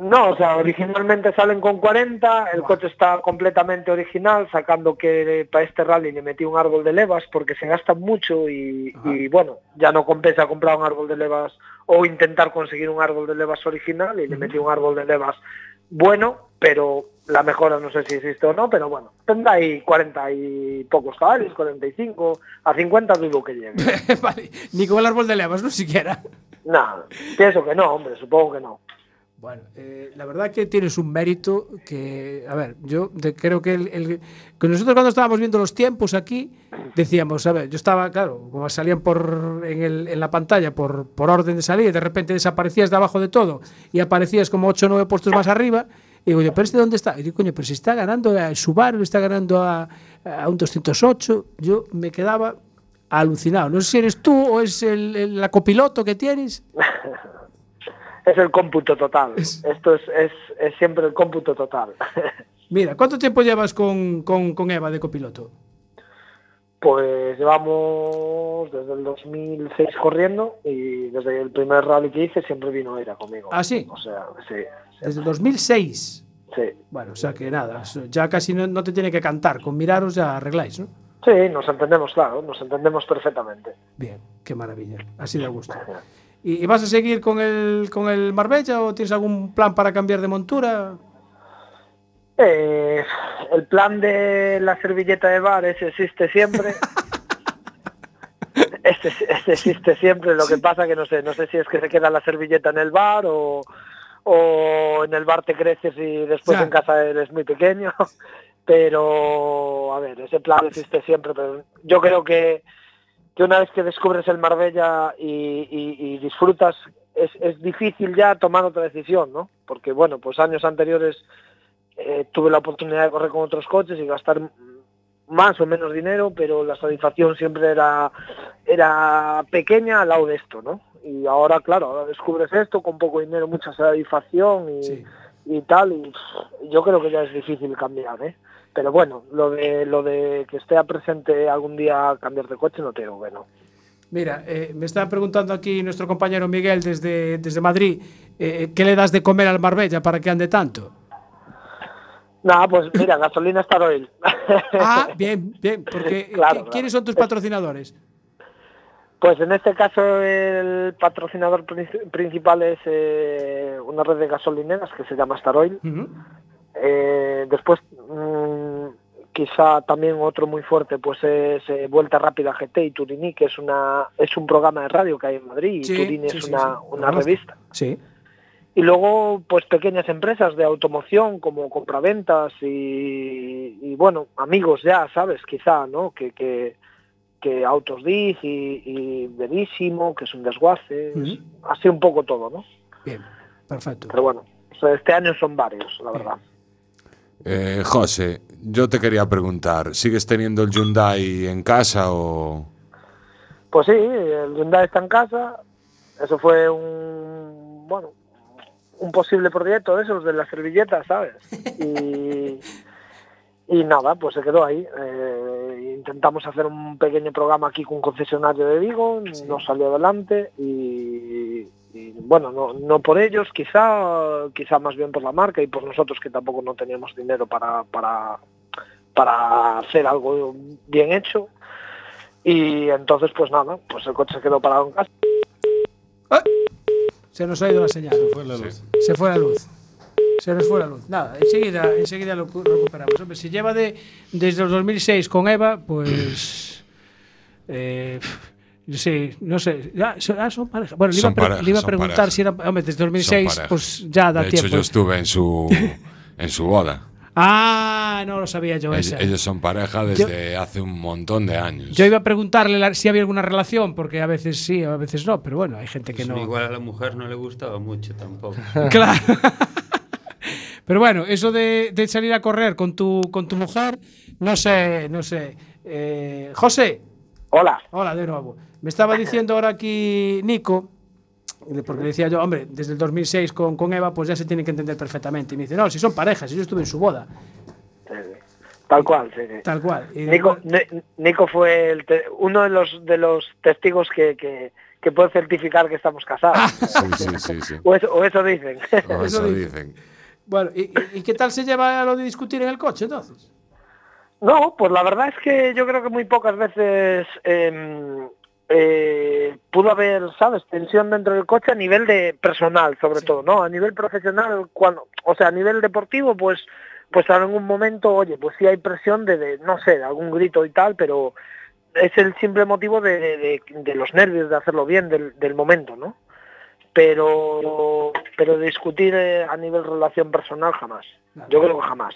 No, o sea, originalmente salen con 40, el coche está completamente original, sacando que para este rally le metí un árbol de levas porque se gasta mucho y, y, bueno, ya no compensa comprar un árbol de levas o intentar conseguir un árbol de levas original y le metí un árbol de levas bueno, pero la mejora no sé si existe o no, pero bueno, tendrá ahí 40 y pocos caballos, 45, a 50 dudo que llegue. [laughs] vale, ni con el árbol de levas, no siquiera. No, pienso que no, hombre, supongo que no. Bueno, eh, la verdad que tienes un mérito que, a ver, yo de- creo que, el, que nosotros cuando estábamos viendo los tiempos aquí, decíamos, a ver, yo estaba, claro, como salían por, en, el- en la pantalla por, por orden de salida, de repente desaparecías de abajo de todo y aparecías como 8 o 9 puestos más arriba, y digo, pero este dónde está? Y digo, coño, pero si está ganando a Subaru, está ganando a, a un 208, yo me quedaba alucinado. No sé si eres tú o es el, el- copiloto que tienes. [laughs] Es el cómputo total. Esto es, es, es siempre el cómputo total. [laughs] Mira, ¿cuánto tiempo llevas con, con, con Eva de copiloto? Pues llevamos desde el 2006 corriendo y desde el primer rally que hice siempre vino ella conmigo. ¿Ah, sí? O sea, sí, Desde el 2006. sí. Bueno, o sea que nada, ya casi no, no te tiene que cantar, con miraros ya arregláis, ¿no? Sí, nos entendemos, claro, nos entendemos perfectamente. Bien, qué maravilla, así de gusto. ¿Y, y vas a seguir con el, con el Marbella o tienes algún plan para cambiar de montura? Eh, el plan de la servilleta de bar, ese existe siempre. [laughs] Este, este existe siempre, lo que pasa que no sé, no sé si es que se queda la servilleta en el bar o, o en el bar te creces y después Ya. en casa eres muy pequeño. [laughs] Pero, a ver, ese plan existe siempre, pero yo creo que que una vez que descubres el Marbella y, y- y disfrutas, es, es difícil ya tomar otra decisión, ¿no? Porque, bueno, pues años anteriores eh, tuve la oportunidad de correr con otros coches y gastar más o menos dinero, pero la satisfacción siempre era, era pequeña al lado de esto, ¿no? Y ahora, claro, ahora descubres esto con poco dinero, mucha satisfacción y, y tal, y yo creo que ya es difícil cambiar, ¿eh? Pero bueno, lo de lo de que esté presente algún día cambiar de coche no tengo, bueno. Mira, eh, me está preguntando aquí nuestro compañero Miguel desde, desde Madrid, eh, ¿qué le das de comer al Marbella para que ande tanto? Nada, pues mira, gasolina Star Oil. [laughs] Ah, [laughs] bien, bien, porque Claro, ¿qui- ¿quiénes son tus patrocinadores? Pues en este caso el patrocinador prin- principal es eh, una red de gasolineras que se llama Star Oil. Eh, después, quizá también otro muy fuerte, pues es eh, Vuelta Rápida GT y Turini, que es una es un programa de radio que hay en Madrid y Sí, Turini sí, es sí, una, una revista. Sí. Y luego, pues pequeñas empresas de automoción como compraventas y, y, bueno, amigos ya, ¿sabes? Quizá, ¿no? Que, que, que Autos Diz y, y Verísimo, que es un desguace, así un poco todo, ¿no? Bien, perfecto. Pero bueno, o sea, este año son varios, la verdad. Eh, José, yo te quería preguntar, ¿sigues teniendo el Hyundai en casa o...? Pues sí, el Hyundai está en casa. Eso fue un, bueno, un posible proyecto de esos, de las servilletas, ¿sabes? Y, y nada, pues se quedó ahí. Eh, intentamos hacer un pequeño programa aquí con un concesionario de Vigo, no salió adelante y, y, bueno, no, no por ellos, quizá, quizá más bien por la marca y por nosotros que tampoco no teníamos dinero para, para, para hacer algo bien hecho. Y entonces, pues nada, pues el coche se quedó parado en casa. Se nos ha ido la señal. Se fue la luz. Se fue la luz. Se nos fue la luz. Nada, enseguida, enseguida lo cu- recuperamos. Hombre, si lleva de, desde el 2006 con Eva, pues... [clears throat] Eh, sí, no sé. Ya, ah, son pareja. Bueno, le iba, a pre- pareja, le iba a son preguntar pareja. si era... Hombre, desde Son 2006, pareja. pues ya da de tiempo. hecho, yo estuve en su, [laughs] en su boda. Ah, no lo sabía yo Ellos, ellos son pareja desde hace un montón de años. Yo iba a preguntarle la- si había alguna relación, porque a veces sí, a veces no, pero bueno, hay gente que Pues no. Igual a la mujer no le gustaba mucho tampoco. [laughs] Claro. [laughs] Pero bueno, eso de, de salir a correr con tu, con tu mujer, no sé, no sé. Eh, José. Hola. Hola de nuevo. Me estaba diciendo ahora aquí Nico, porque le decía yo, hombre, desde el 2006 con, con Eva, pues ya se tiene que entender perfectamente. Y me dice, no, si son parejas, si yo estuve en su boda. Tal cual, sí, sí. Tal cual. Y Nico, Ni- Nico fue el te- uno de los de los testigos que, que, que puede certificar que estamos casados. Sí, sí, sí, sí. O, eso, o eso dicen. O eso dicen. Bueno, ¿y, qué tal se lleva a lo de discutir en el coche entonces? No, pues la verdad es que yo creo que muy pocas veces em, eh, pudo haber, ¿sabes?, tensión dentro del coche a nivel de personal, sobre todo, ¿no? A nivel profesional, cuando, o sea, a nivel deportivo, pues, pues en algún momento, oye, pues sí hay presión de, de, no sé, de algún grito y tal, pero es el simple motivo de- de los nervios, de hacerlo bien, del, del momento, ¿no? Pero, pero discutir eh, a nivel relación personal jamás. Yo creo que jamás.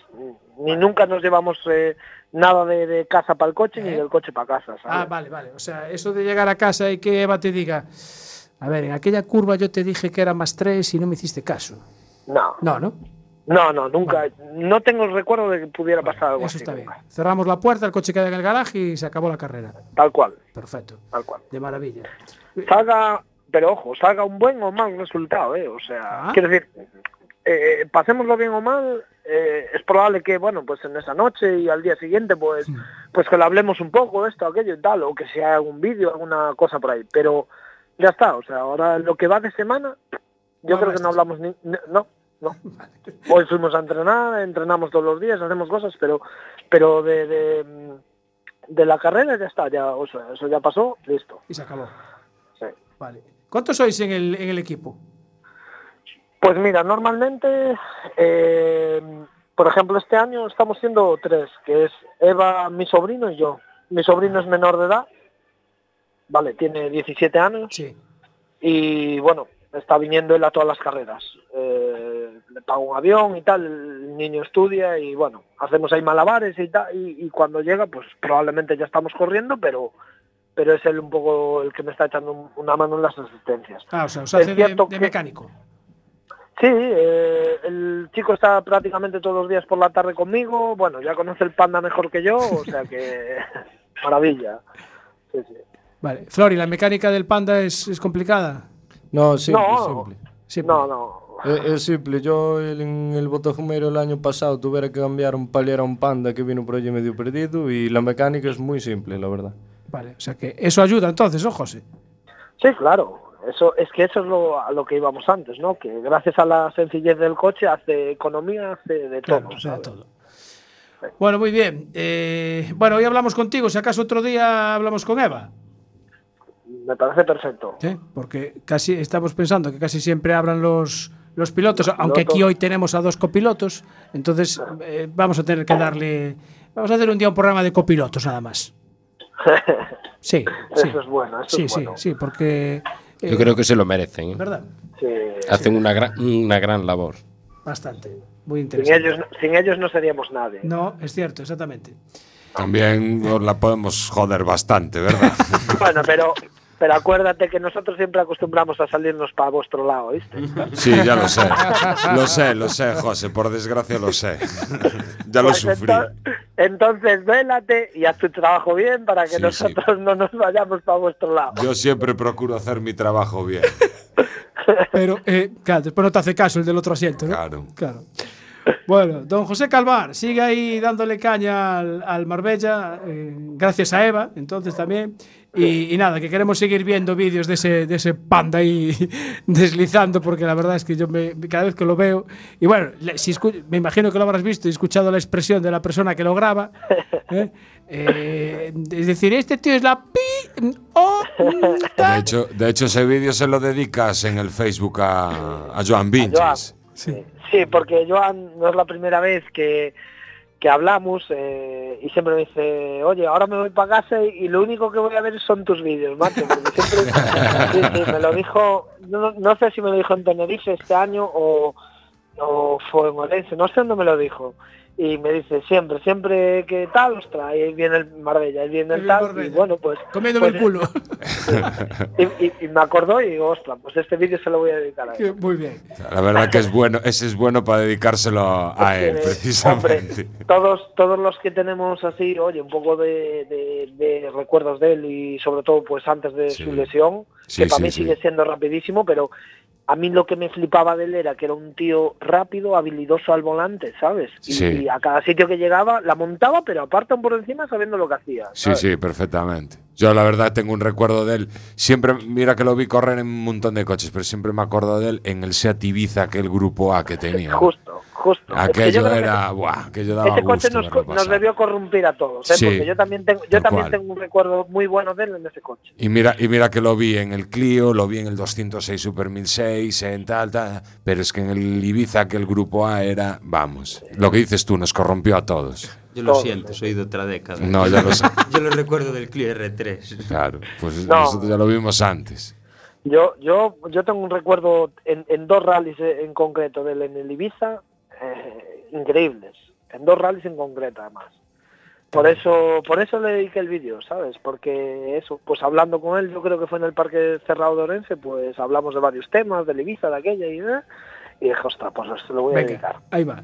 Ni nunca nos llevamos eh, nada de, de casa para el coche ni del coche para casa. ¿sabes? Ah, vale, vale. O sea, eso de llegar a casa y que Eva te diga, a ver, en aquella curva yo te dije que era más tres y no me hiciste caso. No. No, ¿no? No, no, nunca. No tengo el recuerdo de que pudiera pasar algo Eso así. está bien. Cerramos la puerta, el coche queda en el garaje y se acabó la carrera. Tal cual. Perfecto. Tal cual. De maravilla. Salga, pero ojo, salga un buen o mal resultado, ¿eh? O sea, Ah. quiero decir, eh, pasémoslo bien o mal, eh, es probable que, bueno, pues en esa noche y al día siguiente, pues, pues que lo hablemos un poco, esto, aquello y tal, o que sea algún vídeo, alguna cosa por ahí. Pero ya está, o sea, ahora lo que va de semana, yo No creo que no hablamos ni, ni- no, no. [laughs] Hoy fuimos a entrenar, entrenamos todos los días, hacemos cosas, pero, pero de, de, de la carrera ya está, ya, o sea, eso ya pasó, listo. Y se acabó. Sí. Vale. ¿Cuántos sois en el, en el equipo? Pues mira, normalmente, eh, por ejemplo, este año estamos siendo tres, que es Eva, mi sobrino y yo. Mi sobrino es menor de edad, vale, tiene 17 años. Y bueno, está viniendo él a todas las carreras. Eh, le pago un avión y tal, el niño estudia y bueno, hacemos ahí malabares y tal. Y, y cuando llega, pues probablemente ya estamos corriendo, pero pero es él un poco el que me está echando un- una mano en las asistencias. Ah, o sea, os hace Es de, cierto de que- mecánico. Sí, eh, el chico está prácticamente todos los días por la tarde conmigo. Bueno, ya conoce el panda mejor que yo, o sea que [laughs] maravilla. Sí, sí. Vale. Flori, ¿la mecánica del panda es, es complicada? No, simple, No. simple. No, no. Es, es simple, yo el- en el Botafumeiro el año pasado tuviera que cambiar un palier a un panda que vino por allí medio perdido y la mecánica es muy simple, la verdad. Vale, o sea que eso ayuda entonces, ¿no, José? Sí, claro. Eso es que eso es lo, a lo que íbamos antes, ¿no? Que gracias a la sencillez del coche hace economía, hace de Claro, todo. Bueno, muy bien. Eh, bueno, hoy hablamos contigo, si acaso otro día hablamos con Eva. Me parece perfecto. Porque casi estamos pensando que casi siempre hablan los, los pilotos, aunque aquí hoy tenemos a dos copilotos, entonces eh, vamos a tener que darle... Vamos a hacer un día un programa de copilotos nada más. Sí, [laughs] sí. Eso es bueno, eso sí, es sí, bueno. sí, porque... eh, Yo creo que se lo merecen. ¿eh? ¿Verdad? Sí. Hacen una gran, una gran labor. Bastante. Muy Sin interesante. ellos, sin ellos no seríamos nadie. No, es cierto, exactamente. También la podemos joder bastante, ¿verdad? [laughs] Bueno, pero pero acuérdate que nosotros siempre acostumbramos a salirnos para vuestro lado, ¿viste? Sí, ya lo sé. Lo sé, lo sé, José. Por desgracia lo sé. [laughs] Ya lo Pues sufrí. ento- Entonces, vélate y haz tu trabajo bien para que Sí, nosotros no nos vayamos para vuestro lado. Yo siempre procuro hacer mi trabajo bien. [laughs] Pero, eh, claro, después no te hace caso el del otro asiento, ¿no? Claro. Claro. Bueno, don José Calvar sigue ahí dándole caña al, al Marbella, eh, gracias a Eva, entonces también. Y, y nada, que queremos seguir viendo vídeos de ese, de ese panda ahí [laughs] deslizando, porque la verdad es que yo me, cada vez que lo veo. Y bueno, si escu- me imagino que lo habrás visto y escuchado la expresión de la persona que lo graba. ¿eh? [laughs] Eh, es decir, este tío es la pi. o, mm, De hecho, de hecho ese vídeo se lo dedicas en el Facebook a, a Joan Vinches. Sí. Sí, porque Joan no es la primera vez que, que hablamos eh, y siempre me dice, oye, ahora me voy para casa y, y lo único que voy a ver son tus vídeos, macho. Porque siempre [laughs] sí, sí, me lo dijo, no, no sé si me lo dijo en Tenerife este año o, o fue en Orense, no sé dónde me lo dijo. Y me dice siempre, siempre que tal, ostras, ahí viene el Marbella, ahí viene el tal, y bueno, pues... Comiéndome pues, el culo. [laughs] Y, y- y me acordó y digo, ostras, pues este vídeo se lo voy a dedicar a él. Muy bien. La verdad que es bueno, ese es bueno para dedicárselo a él, Eh, precisamente. todos todos los que tenemos así, oye, un poco de, de- de recuerdos de él y sobre todo pues antes de su lesión, Sí, que para sí, mí sí. sigue siendo rapidísimo, pero a mí lo que me flipaba de él era que era un tío rápido, habilidoso al volante, ¿sabes? Y, Sí. y a cada sitio que llegaba la montaba, pero aparte por encima sabiendo lo que hacía. Sí, sí, perfectamente. Yo la verdad tengo un recuerdo de él. Siempre, mira que lo vi correr en un montón de coches, pero siempre me acuerdo de él en el Seat Ibiza, aquel grupo A que tenía. Justo, justo. Es que yo Aquello creo que era, buah, aquello daba ese coche gusto nos, debió corrompir a todos, ¿eh? Sí, porque yo también tengo, yo también cual. tengo un recuerdo muy bueno de él en ese coche. Y mira, y mira que lo vi en el Clio, lo vi en el 206 Super 1006, en tal, tal. Pero es que en el Ibiza, que el grupo A era, vamos, lo que dices tú, nos corrompió a todos. Yo lo Todos, siento, soy de otra década. No, ya lo sé. [laughs] Yo lo recuerdo del Clio R3. Claro, pues No. nosotros ya lo vimos antes. Yo, yo, yo tengo un recuerdo en, en dos rallies eh, en concreto del en el Ibiza eh, increíbles, en dos rallies en concreto además. Por eso, por eso le dediqué el vídeo, ¿sabes? Porque eso, pues hablando con él, yo creo que fue en el Parque Cerrado de Orense, pues hablamos de varios temas, del Ibiza, de aquella y de, y dije, ostras, pues se lo voy a dedicar. ahí va.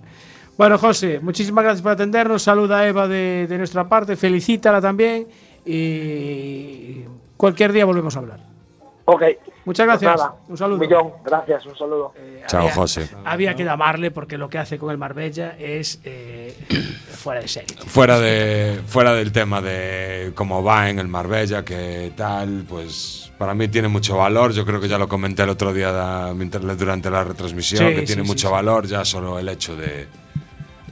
Bueno, José, muchísimas gracias por atendernos. Saluda a Eva de, de nuestra parte, felicítala también y cualquier día volvemos a hablar. Ok. Muchas Pues gracias. nada, un saludo. millón, gracias, un saludo. Chao, había- José. Había que llamarle porque lo que hace con el Marbella es eh, fuera de serie. Fuera, de, fuera del tema de cómo va en el Marbella, que tal, pues para mí tiene mucho valor. Yo creo que ya lo comenté el otro día durante la retransmisión, Sí, que sí, tiene sí, mucho sí. valor ya solo el hecho de...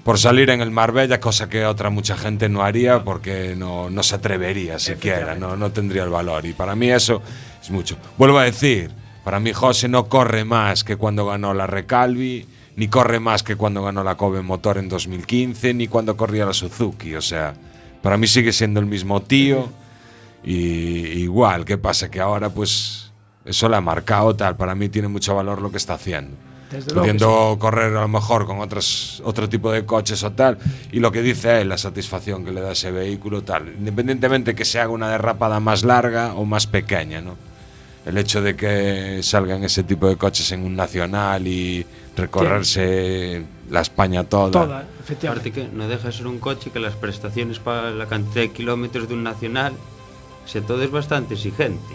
Por salir en el Marbella, cosa que otra mucha gente no haría porque no, no se atrevería siquiera, no, no tendría el valor. Y para mí eso es mucho. Vuelvo a decir, para mí José no corre más que cuando ganó la Recalvi, ni corre más que cuando ganó la Kobe Motor en 2015, ni cuando corría la Suzuki. O sea, para mí sigue siendo el mismo tío. Y igual, ¿qué pasa? Que ahora pues eso le ha marcado tal. Para mí tiene mucho valor lo que está haciendo. Desde pudiendo correr a lo mejor con otros, otro tipo de coches o tal. Y lo que dice él, la satisfacción que le da ese vehículo, tal. Independientemente que se haga una derrapada más larga o más pequeña, ¿no? El hecho de que salgan ese tipo de coches en un nacional y recorrerse la España toda. Toda, efectivamente. Aparte que no deja de ser un coche que las prestaciones para la cantidad de kilómetros de un nacional, se todo es bastante exigente.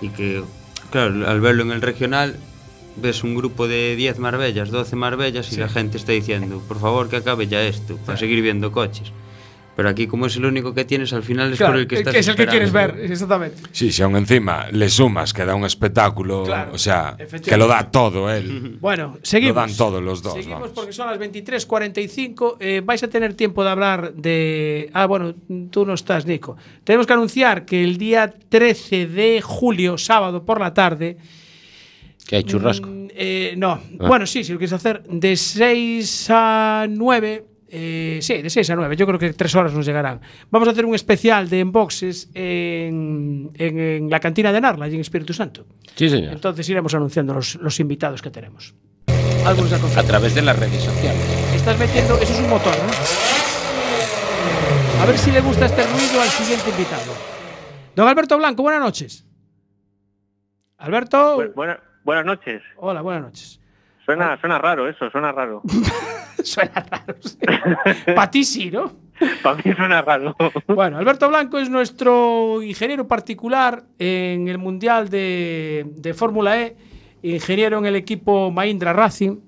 Y que, claro, al verlo en el regional, ves un grupo de 10 Marbellas, 12 Marbellas y Sí. la gente está diciendo, por favor que acabe ya esto, para seguir viendo coches. Pero aquí como es el único que tienes, al final es Claro, por el que el estás que es el que quieres ver, exactamente. Sí, si aún encima le sumas que da un espectáculo, Claro, o sea, que lo da todo él. [laughs] Bueno, seguimos. Lo dan todos los dos. Seguimos vamos. porque son las 23.45. Eh, vais a tener tiempo de hablar de. Ah, bueno, tú no estás, Nico. Tenemos que anunciar que el día 13 de julio, sábado por la tarde. Que hay churrasco. mm, eh, no, Ah. bueno, sí, si lo quieres hacer, de 6 a 9. Eh, sí, de 6 a 9. Yo creo que tres horas nos llegarán. Vamos a hacer un especial de unboxes en, en, en la cantina de Narla, allí en Espíritu Santo. Sí, señor. Entonces iremos anunciando los, los invitados que tenemos. Algunos ya A confirman. través de las redes sociales. Estás metiendo. Eso es un motor, ¿no? A ver si le gusta este ruido al siguiente invitado. Don Alberto Blanco, buenas noches. Alberto. Bu- buena- buenas noches. Hola, buenas noches. Suena, suena raro eso, suena raro. [laughs] Suena raro. Para ti sí, ¿no? [laughs] Para mí suena raro. Bueno, Alberto Blanco es nuestro ingeniero particular en el Mundial de, de Fórmula E, ingeniero en el equipo Mahindra Racing.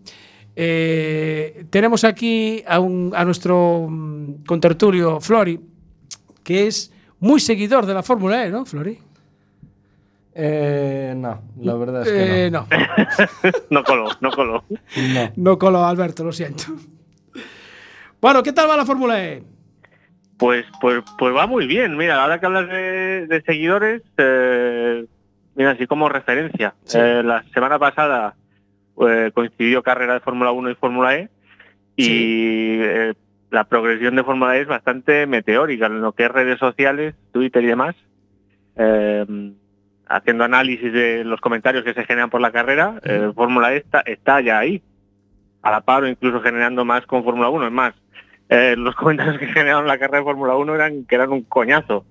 Eh, tenemos aquí a, un- a nuestro mm, contertulio Flori, que es muy seguidor de la Fórmula E, ¿no, Flori? Eh, no, la verdad es que Eh, no. no. [laughs] No coló, no coló. No. No coló Alberto, lo siento. Bueno, ¿qué tal va la Fórmula E? Pues, pues, pues va muy bien. Mira, ahora que hablas de, de seguidores, eh, mira, así como referencia. Sí. Eh, la semana pasada eh, coincidió carrera de Fórmula 1 y Fórmula E y Sí. eh, la progresión de Fórmula E es bastante meteórica en lo que es redes sociales, Twitter y demás. Haciendo análisis de los comentarios que se generan por la carrera, eh, Fórmula E está, está ya ahí, a la par o incluso generando más con Fórmula 1. Es más, eh, los [laughs] comentarios que generaron la carrera de Fórmula 1 eran que eran un coñazo.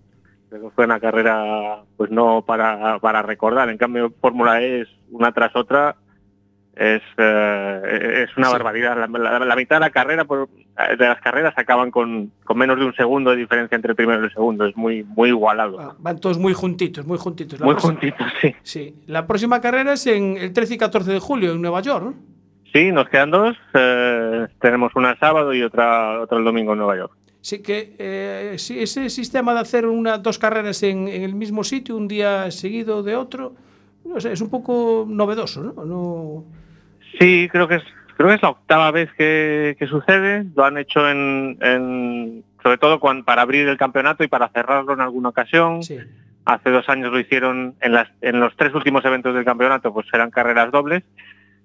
Fue una carrera, pues no para, para recordar. En cambio, Fórmula E es una tras otra, es, eh, es una Sí. barbaridad. La, la- la mitad de la carrera, por- de las carreras acaban con, con menos de un segundo de diferencia entre el primero y el segundo. Es muy, muy igualado. Ah, Van todos muy juntitos, muy juntitos. La muy próxima- juntitos, sí. Sí, la próxima carrera es en el 13 y 14 de julio en Nueva York. Sí, nos quedan dos. eh, tenemos una el sábado y otra, otra el domingo en Nueva York. Sí, que eh, sí, ese sistema de hacer una, dos carreras en, en el mismo sitio, un día seguido de otro, no sé, es un poco novedoso, ¿no? no Sí, creo que es, creo que es la octava vez que, que sucede. Lo han hecho en, en- sobre todo para abrir el campeonato y para cerrarlo en alguna ocasión. sí. Hace dos años lo hicieron en, las, en los tres últimos eventos del campeonato, pues eran carreras dobles.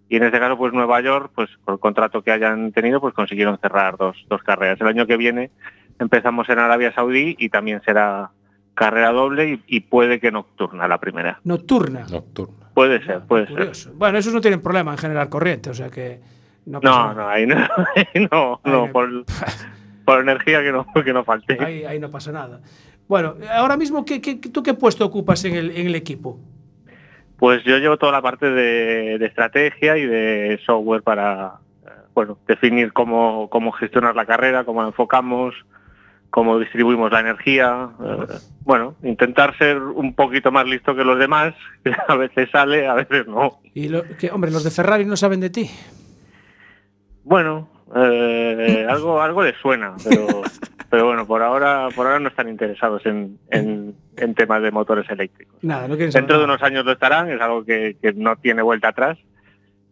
Y en este caso, pues Nueva York, pues por el contrato que hayan tenido, pues consiguieron cerrar dos, dos carreras. El año que viene empezamos en Arabia Saudí y también será carrera doble y, y puede que nocturna la primera. Nocturna. Nocturna. Puede ser, puede ser. Bueno, esos no tienen problema en generar corriente, o sea que no No, no, [laughs] ahí no, ahí no, Ahí no, por, por energía que no, que no falte. Ahí, ahí no pasa nada. Bueno, ahora mismo, ¿qué, qué- tú qué puesto ocupas en el, en el equipo? Pues yo llevo toda la parte de, de estrategia y de software para eh, bueno, definir cómo, cómo gestionar la carrera, cómo la enfocamos, cómo distribuimos la energía. eh, bueno, intentar ser un poquito más listo que los demás, [laughs] que a veces sale, a veces no. Y lo, que, hombre, los de Ferrari no saben de ti. Bueno, eh, [laughs] algo, algo les suena, pero, [laughs] pero bueno, por ahora, por ahora no están interesados en, en- en temas de motores eléctricos. Nada, no Dentro de unos años lo estarán, es algo que, que no tiene vuelta atrás.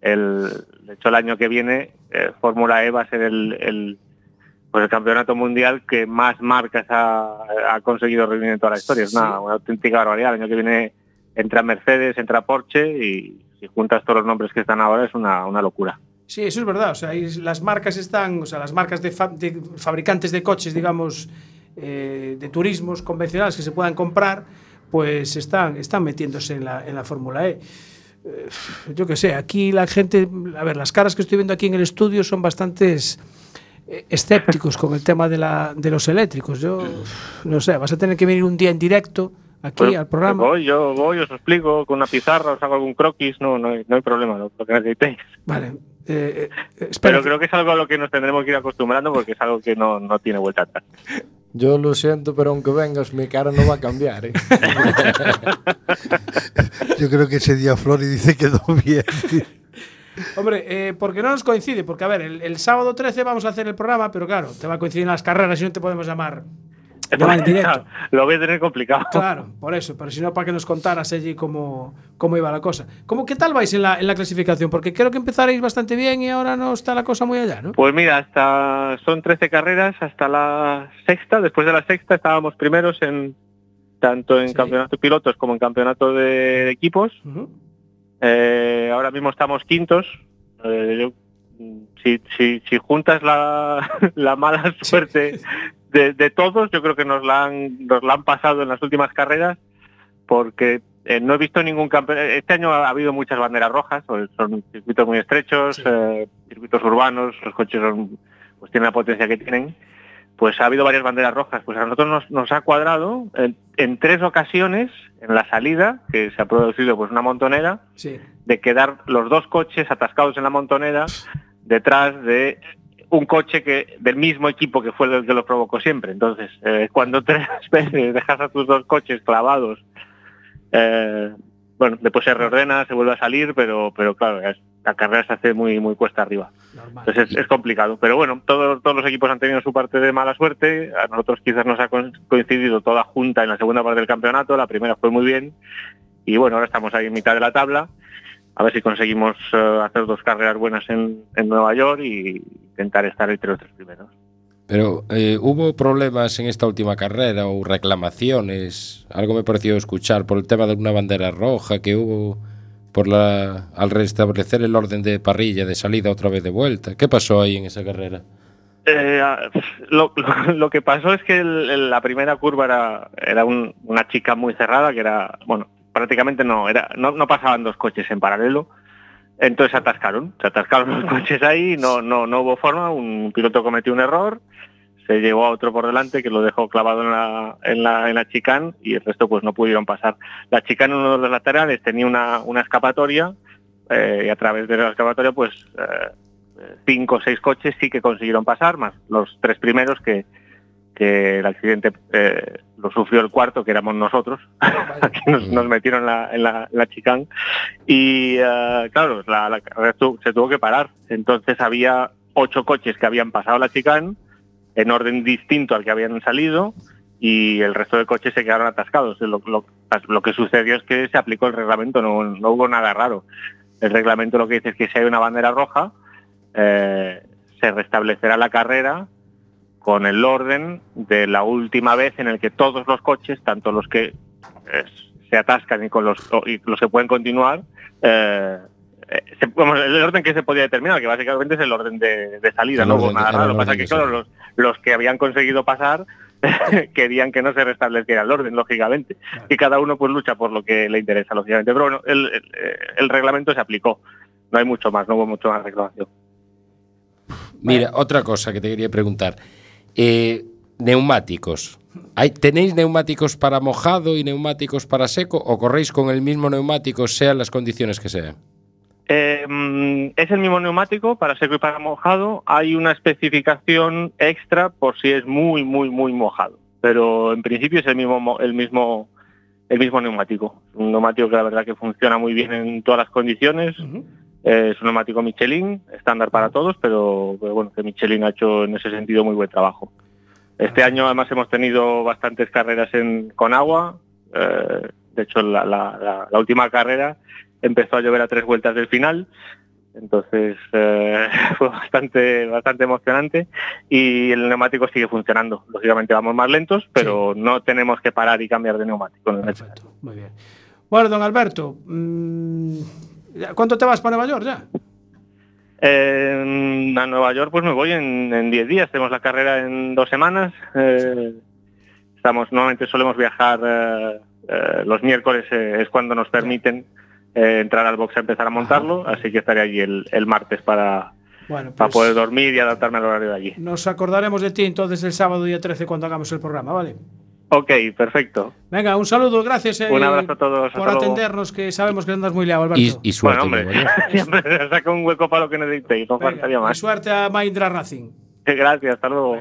El, de hecho, el año que viene, eh, Fórmula E va a ser el, el, pues el campeonato mundial que más marcas ha, ha conseguido reunir en toda la historia. Es una, Sí. una auténtica barbaridad. El año que viene entra Mercedes, entra Porsche y si juntas todos los nombres que están ahora es una, una locura. Sí, eso es verdad. O sea, las marcas están, o sea, las marcas de, fa- de fabricantes de coches, digamos, eh, de turismos convencionales que se puedan comprar, pues están, están metiéndose en la, en la Fórmula E. eh, yo qué sé, aquí la gente, a ver, las caras que estoy viendo aquí en el estudio son bastantes escépticos con el tema de, la, de los eléctricos. Yo no sé, vas a tener que venir un día en directo aquí Pues- al programa. Voy, yo voy, os explico con una pizarra, os hago algún croquis, no, no, hay, no hay problema, lo, que necesitéis. Vale. eh, eh, Pero creo que es algo a lo que nos tendremos que ir acostumbrando porque es algo que no, no tiene vuelta atrás. Yo lo siento, pero aunque vengas, mi cara no va a cambiar, ¿eh? [laughs] Yo creo que ese día Flori dice que quedó bien. Hombre, eh, porque no nos coincide, porque a ver, el, el sábado 13 vamos a hacer el programa, pero claro, te va a coincidir en las carreras y no te podemos llamar. llamar en directo. lo voy a tener complicado. Claro, por eso, pero si no, para que nos contaras allí cómo, cómo iba la cosa. ¿Cómo, ¿Qué tal vais en la, en la clasificación? Porque creo que empezaréis bastante bien y ahora no está la cosa muy allá, ¿no? Pues mira, hasta son 13 carreras hasta la sexta. Después de la sexta estábamos primeros en tanto en campeonato de pilotos como en campeonato de equipos. Eh, ahora mismo estamos quintos. Eh, yo, si, si, si juntas la, [laughs] la mala suerte de, de todos, yo creo que nos la, han, nos la han pasado en las últimas carreras porque eh, no he visto ningún campeón. Este año ha habido muchas banderas rojas, pues son circuitos muy estrechos, circuitos urbanos, los coches son, pues tienen la potencia que tienen. Pues ha habido varias banderas rojas. Pues a nosotros nos, nos ha cuadrado en, en tres ocasiones en la salida, que se ha producido pues una montonera, Sí. de quedar los dos coches atascados en la montonera detrás de un coche que del mismo equipo que fue el que lo provocó siempre. Entonces, eh, cuando tres [laughs] veces dejas a tus dos coches clavados, eh, bueno, después se reordena, se vuelve a salir, pero pero claro, es- la carrera se hace muy muy cuesta arriba. Entonces es, es complicado. Pero bueno, todos, todos los equipos han tenido su parte de mala suerte. A nosotros quizás nos ha co- coincidido toda junta en la segunda parte del campeonato. La primera fue muy bien. Y bueno, ahora estamos ahí en mitad de la tabla. A ver si conseguimos eh, hacer dos carreras buenas en, en Nueva York y intentar estar entre los tres primeros. Pero eh, hubo problemas en esta última carrera o reclamaciones. Algo me pareció escuchar por el tema de una bandera roja que hubo por la al restablecer el orden de parrilla de salida otra vez de vuelta. ¿Qué pasó ahí en esa carrera? Eh, lo, lo- que pasó es que la primera curva era, era un- una chica muy cerrada, que era, bueno, prácticamente no, era, no, no pasaban dos coches en paralelo. Entonces atascaron, se atascaron los [laughs] coches ahí, no, no, no hubo forma, un piloto cometió un error, se llevó a otro por delante que lo dejó clavado en la, en la, en la chicane y el resto pues no pudieron pasar. La chicane en uno de los laterales tenía una, una escapatoria eh, y a través de la escapatoria pues eh, cinco o seis coches sí que consiguieron pasar, más los tres primeros que, que el accidente eh, lo sufrió el cuarto, que éramos nosotros, [laughs] que nos, metieron la, en la, chicane. Y claro, se tuvo que parar. Entonces había ocho coches que habían pasado la chicane en orden distinto al que habían salido y el resto de coches se quedaron atascados. Lo, lo- que sucedió es que se aplicó el reglamento, no, no hubo nada raro. El reglamento lo que dice es que si hay una bandera roja, eh, se restablecerá la carrera con el orden de la última vez en el que todos los coches, tanto los que eh, se atascan y con los, y los que pueden continuar, eh, eh, se- el orden que se podía determinar, que básicamente es el orden de, de salida, no nada. Lo que pasa que, claro, los, los que habían conseguido pasar [laughs] querían que no se restableciera el orden, lógicamente. Y cada uno pues lucha por lo que le interesa, lógicamente. Pero bueno, el, el- el reglamento se aplicó. No hay mucho más, no hubo mucho más reclamación. Mira, otra cosa que te quería preguntar. Eh, neumáticos. ¿Hay, ¿Tenéis neumáticos para mojado y neumáticos para seco o corréis con el mismo neumático sean las condiciones que sean? Eh, mm, es el mismo neumático para seco y para mojado. Hay una especificación extra por si es muy, muy, muy mojado. Pero en principio es el mismo, mo- el mismo, el mismo neumático. Un neumático que la verdad que funciona muy bien en todas las condiciones. Eh, es un neumático Michelin, estándar para todos, pero, pero bueno, que Michelin ha hecho en ese sentido muy buen trabajo. Este año además hemos tenido bastantes carreras en, con agua. eh, de hecho, la, la- la- la última carrera empezó a llover a tres vueltas del final. Entonces eh, [laughs] fue bastante, bastante emocionante y el neumático sigue funcionando. Lógicamente vamos más lentos, pero no tenemos que parar y cambiar de neumático. no es necesario. Muy bien. Bueno, don Alberto, mm, ¿ya- ¿cuánto te vas para Nueva York ya? Eh, a Nueva York pues me voy en en 10 días, tenemos la carrera en dos semanas. eh, estamos Normalmente solemos viajar los miércoles, es cuando nos permiten eh, entrar al box a empezar a montarlo, así que estaré allí el, el martes para, Bueno, para pues poder dormir y adaptarme al horario de allí. nos acordaremos de ti entonces el sábado día 13 cuando hagamos el programa, ¿vale? Ok, perfecto. Venga, un saludo, gracias eh, Un abrazo a todos, por atendernos, que sabemos que andas muy liado, Alberto. Y, y suerte. Bueno, [laughs] siempre saco un hueco para lo que necesitéis, no faltaría Y más. suerte a Mindra Racing. [laughs] Gracias, hasta luego.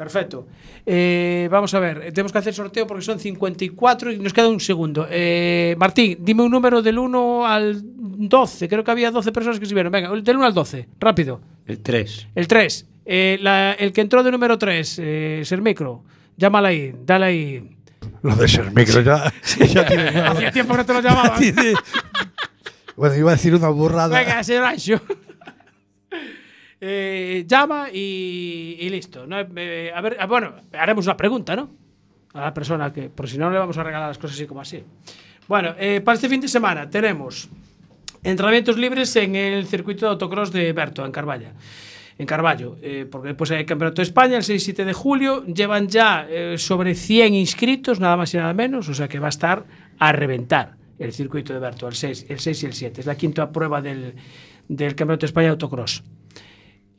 Perfecto. Eh, vamos a ver, eh, tenemos que hacer sorteo porque son 54 y nos queda un segundo. Eh, Martín, dime un número del 1 al 12. Creo que había 12 personas que escribieron. Venga, del 1 al 12, rápido. El 3. El 3. Eh, la- el que entró de número 3, eh, Sermicro. Llámala ahí, dale ahí. Lo de ser micro ya. [laughs] ya tiene- Hacía tiempo que no te lo llamaba. Sí, sí. Bueno, iba a decir una burrada. Venga, señor Anxo. Eh, llama y, listo. Eh, ah, bueno, haremos una pregunta, ¿no? A la persona que, por si no, le vamos a regalar las cosas así como así. Bueno, eh, para este fin de semana tenemos entrenamientos libres en el circuito de autocross de Berto, en Carvalla. En Carballo, eh, porque después hay el Campeonato de España el 6 y 7 de julio. Llevan ya eh, sobre 100 inscritos, nada más y nada menos, o sea que va a estar a reventar el circuito de Berto, el 6, el 6 y el 7. Es la quinta prueba del, del Campeonato de España de autocross.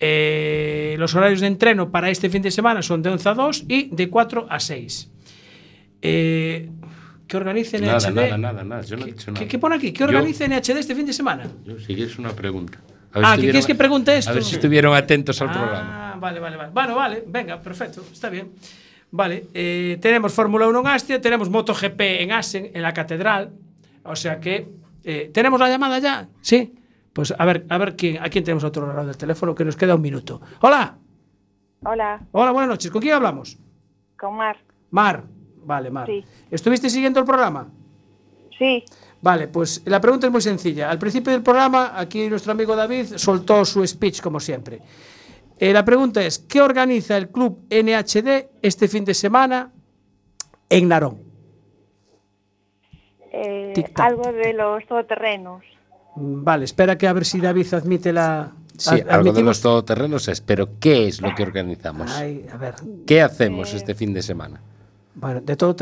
Eh, los horarios de entreno para este fin de semana son de 11 a 2 y de 4 a 6. Eh, ¿Qué organiza Nada, NHD? nada, nada, nada. Yo no he dicho nada. ¿Qué, qué pone aquí? ¿Qué Yo- organiza NHD este fin de semana? Yo, si quieres una pregunta. Ah, A ¿que estuvieron- quieres que pregunte esto? A ver si estuvieron atentos al programa. Ah, vale, vale, vale. Bueno, vale, venga, perfecto, está bien. Vale, eh, tenemos Fórmula 1 en Astia, tenemos MotoGP en Assen, en la Catedral. O sea que. eh, ¿Tenemos la llamada ya? Sí. Pues a ver, a ver quién, a quién tenemos otro lado del teléfono, que nos queda un minuto. Hola, Hola, hola, buenas noches. ¿Con quién hablamos? con Mar. Mar. Vale, Mar. Sí. ¿Estuviste siguiendo el programa? Sí, Vale, pues la pregunta es muy sencilla. Al principio del programa, aquí nuestro amigo David soltó su speech, como siempre. Eh, la pregunta es, ¿qué organiza el club NHD este fin de semana en Narón? eh, algo de los todoterrenos. Mm, vale, espera que a ver si David admite la... Sí, admitimos... algo de los terrenos pero ¿qué es lo que organizamos? Ay, a ver. ¿Qué hacemos este fin de semana? Bueno, de todo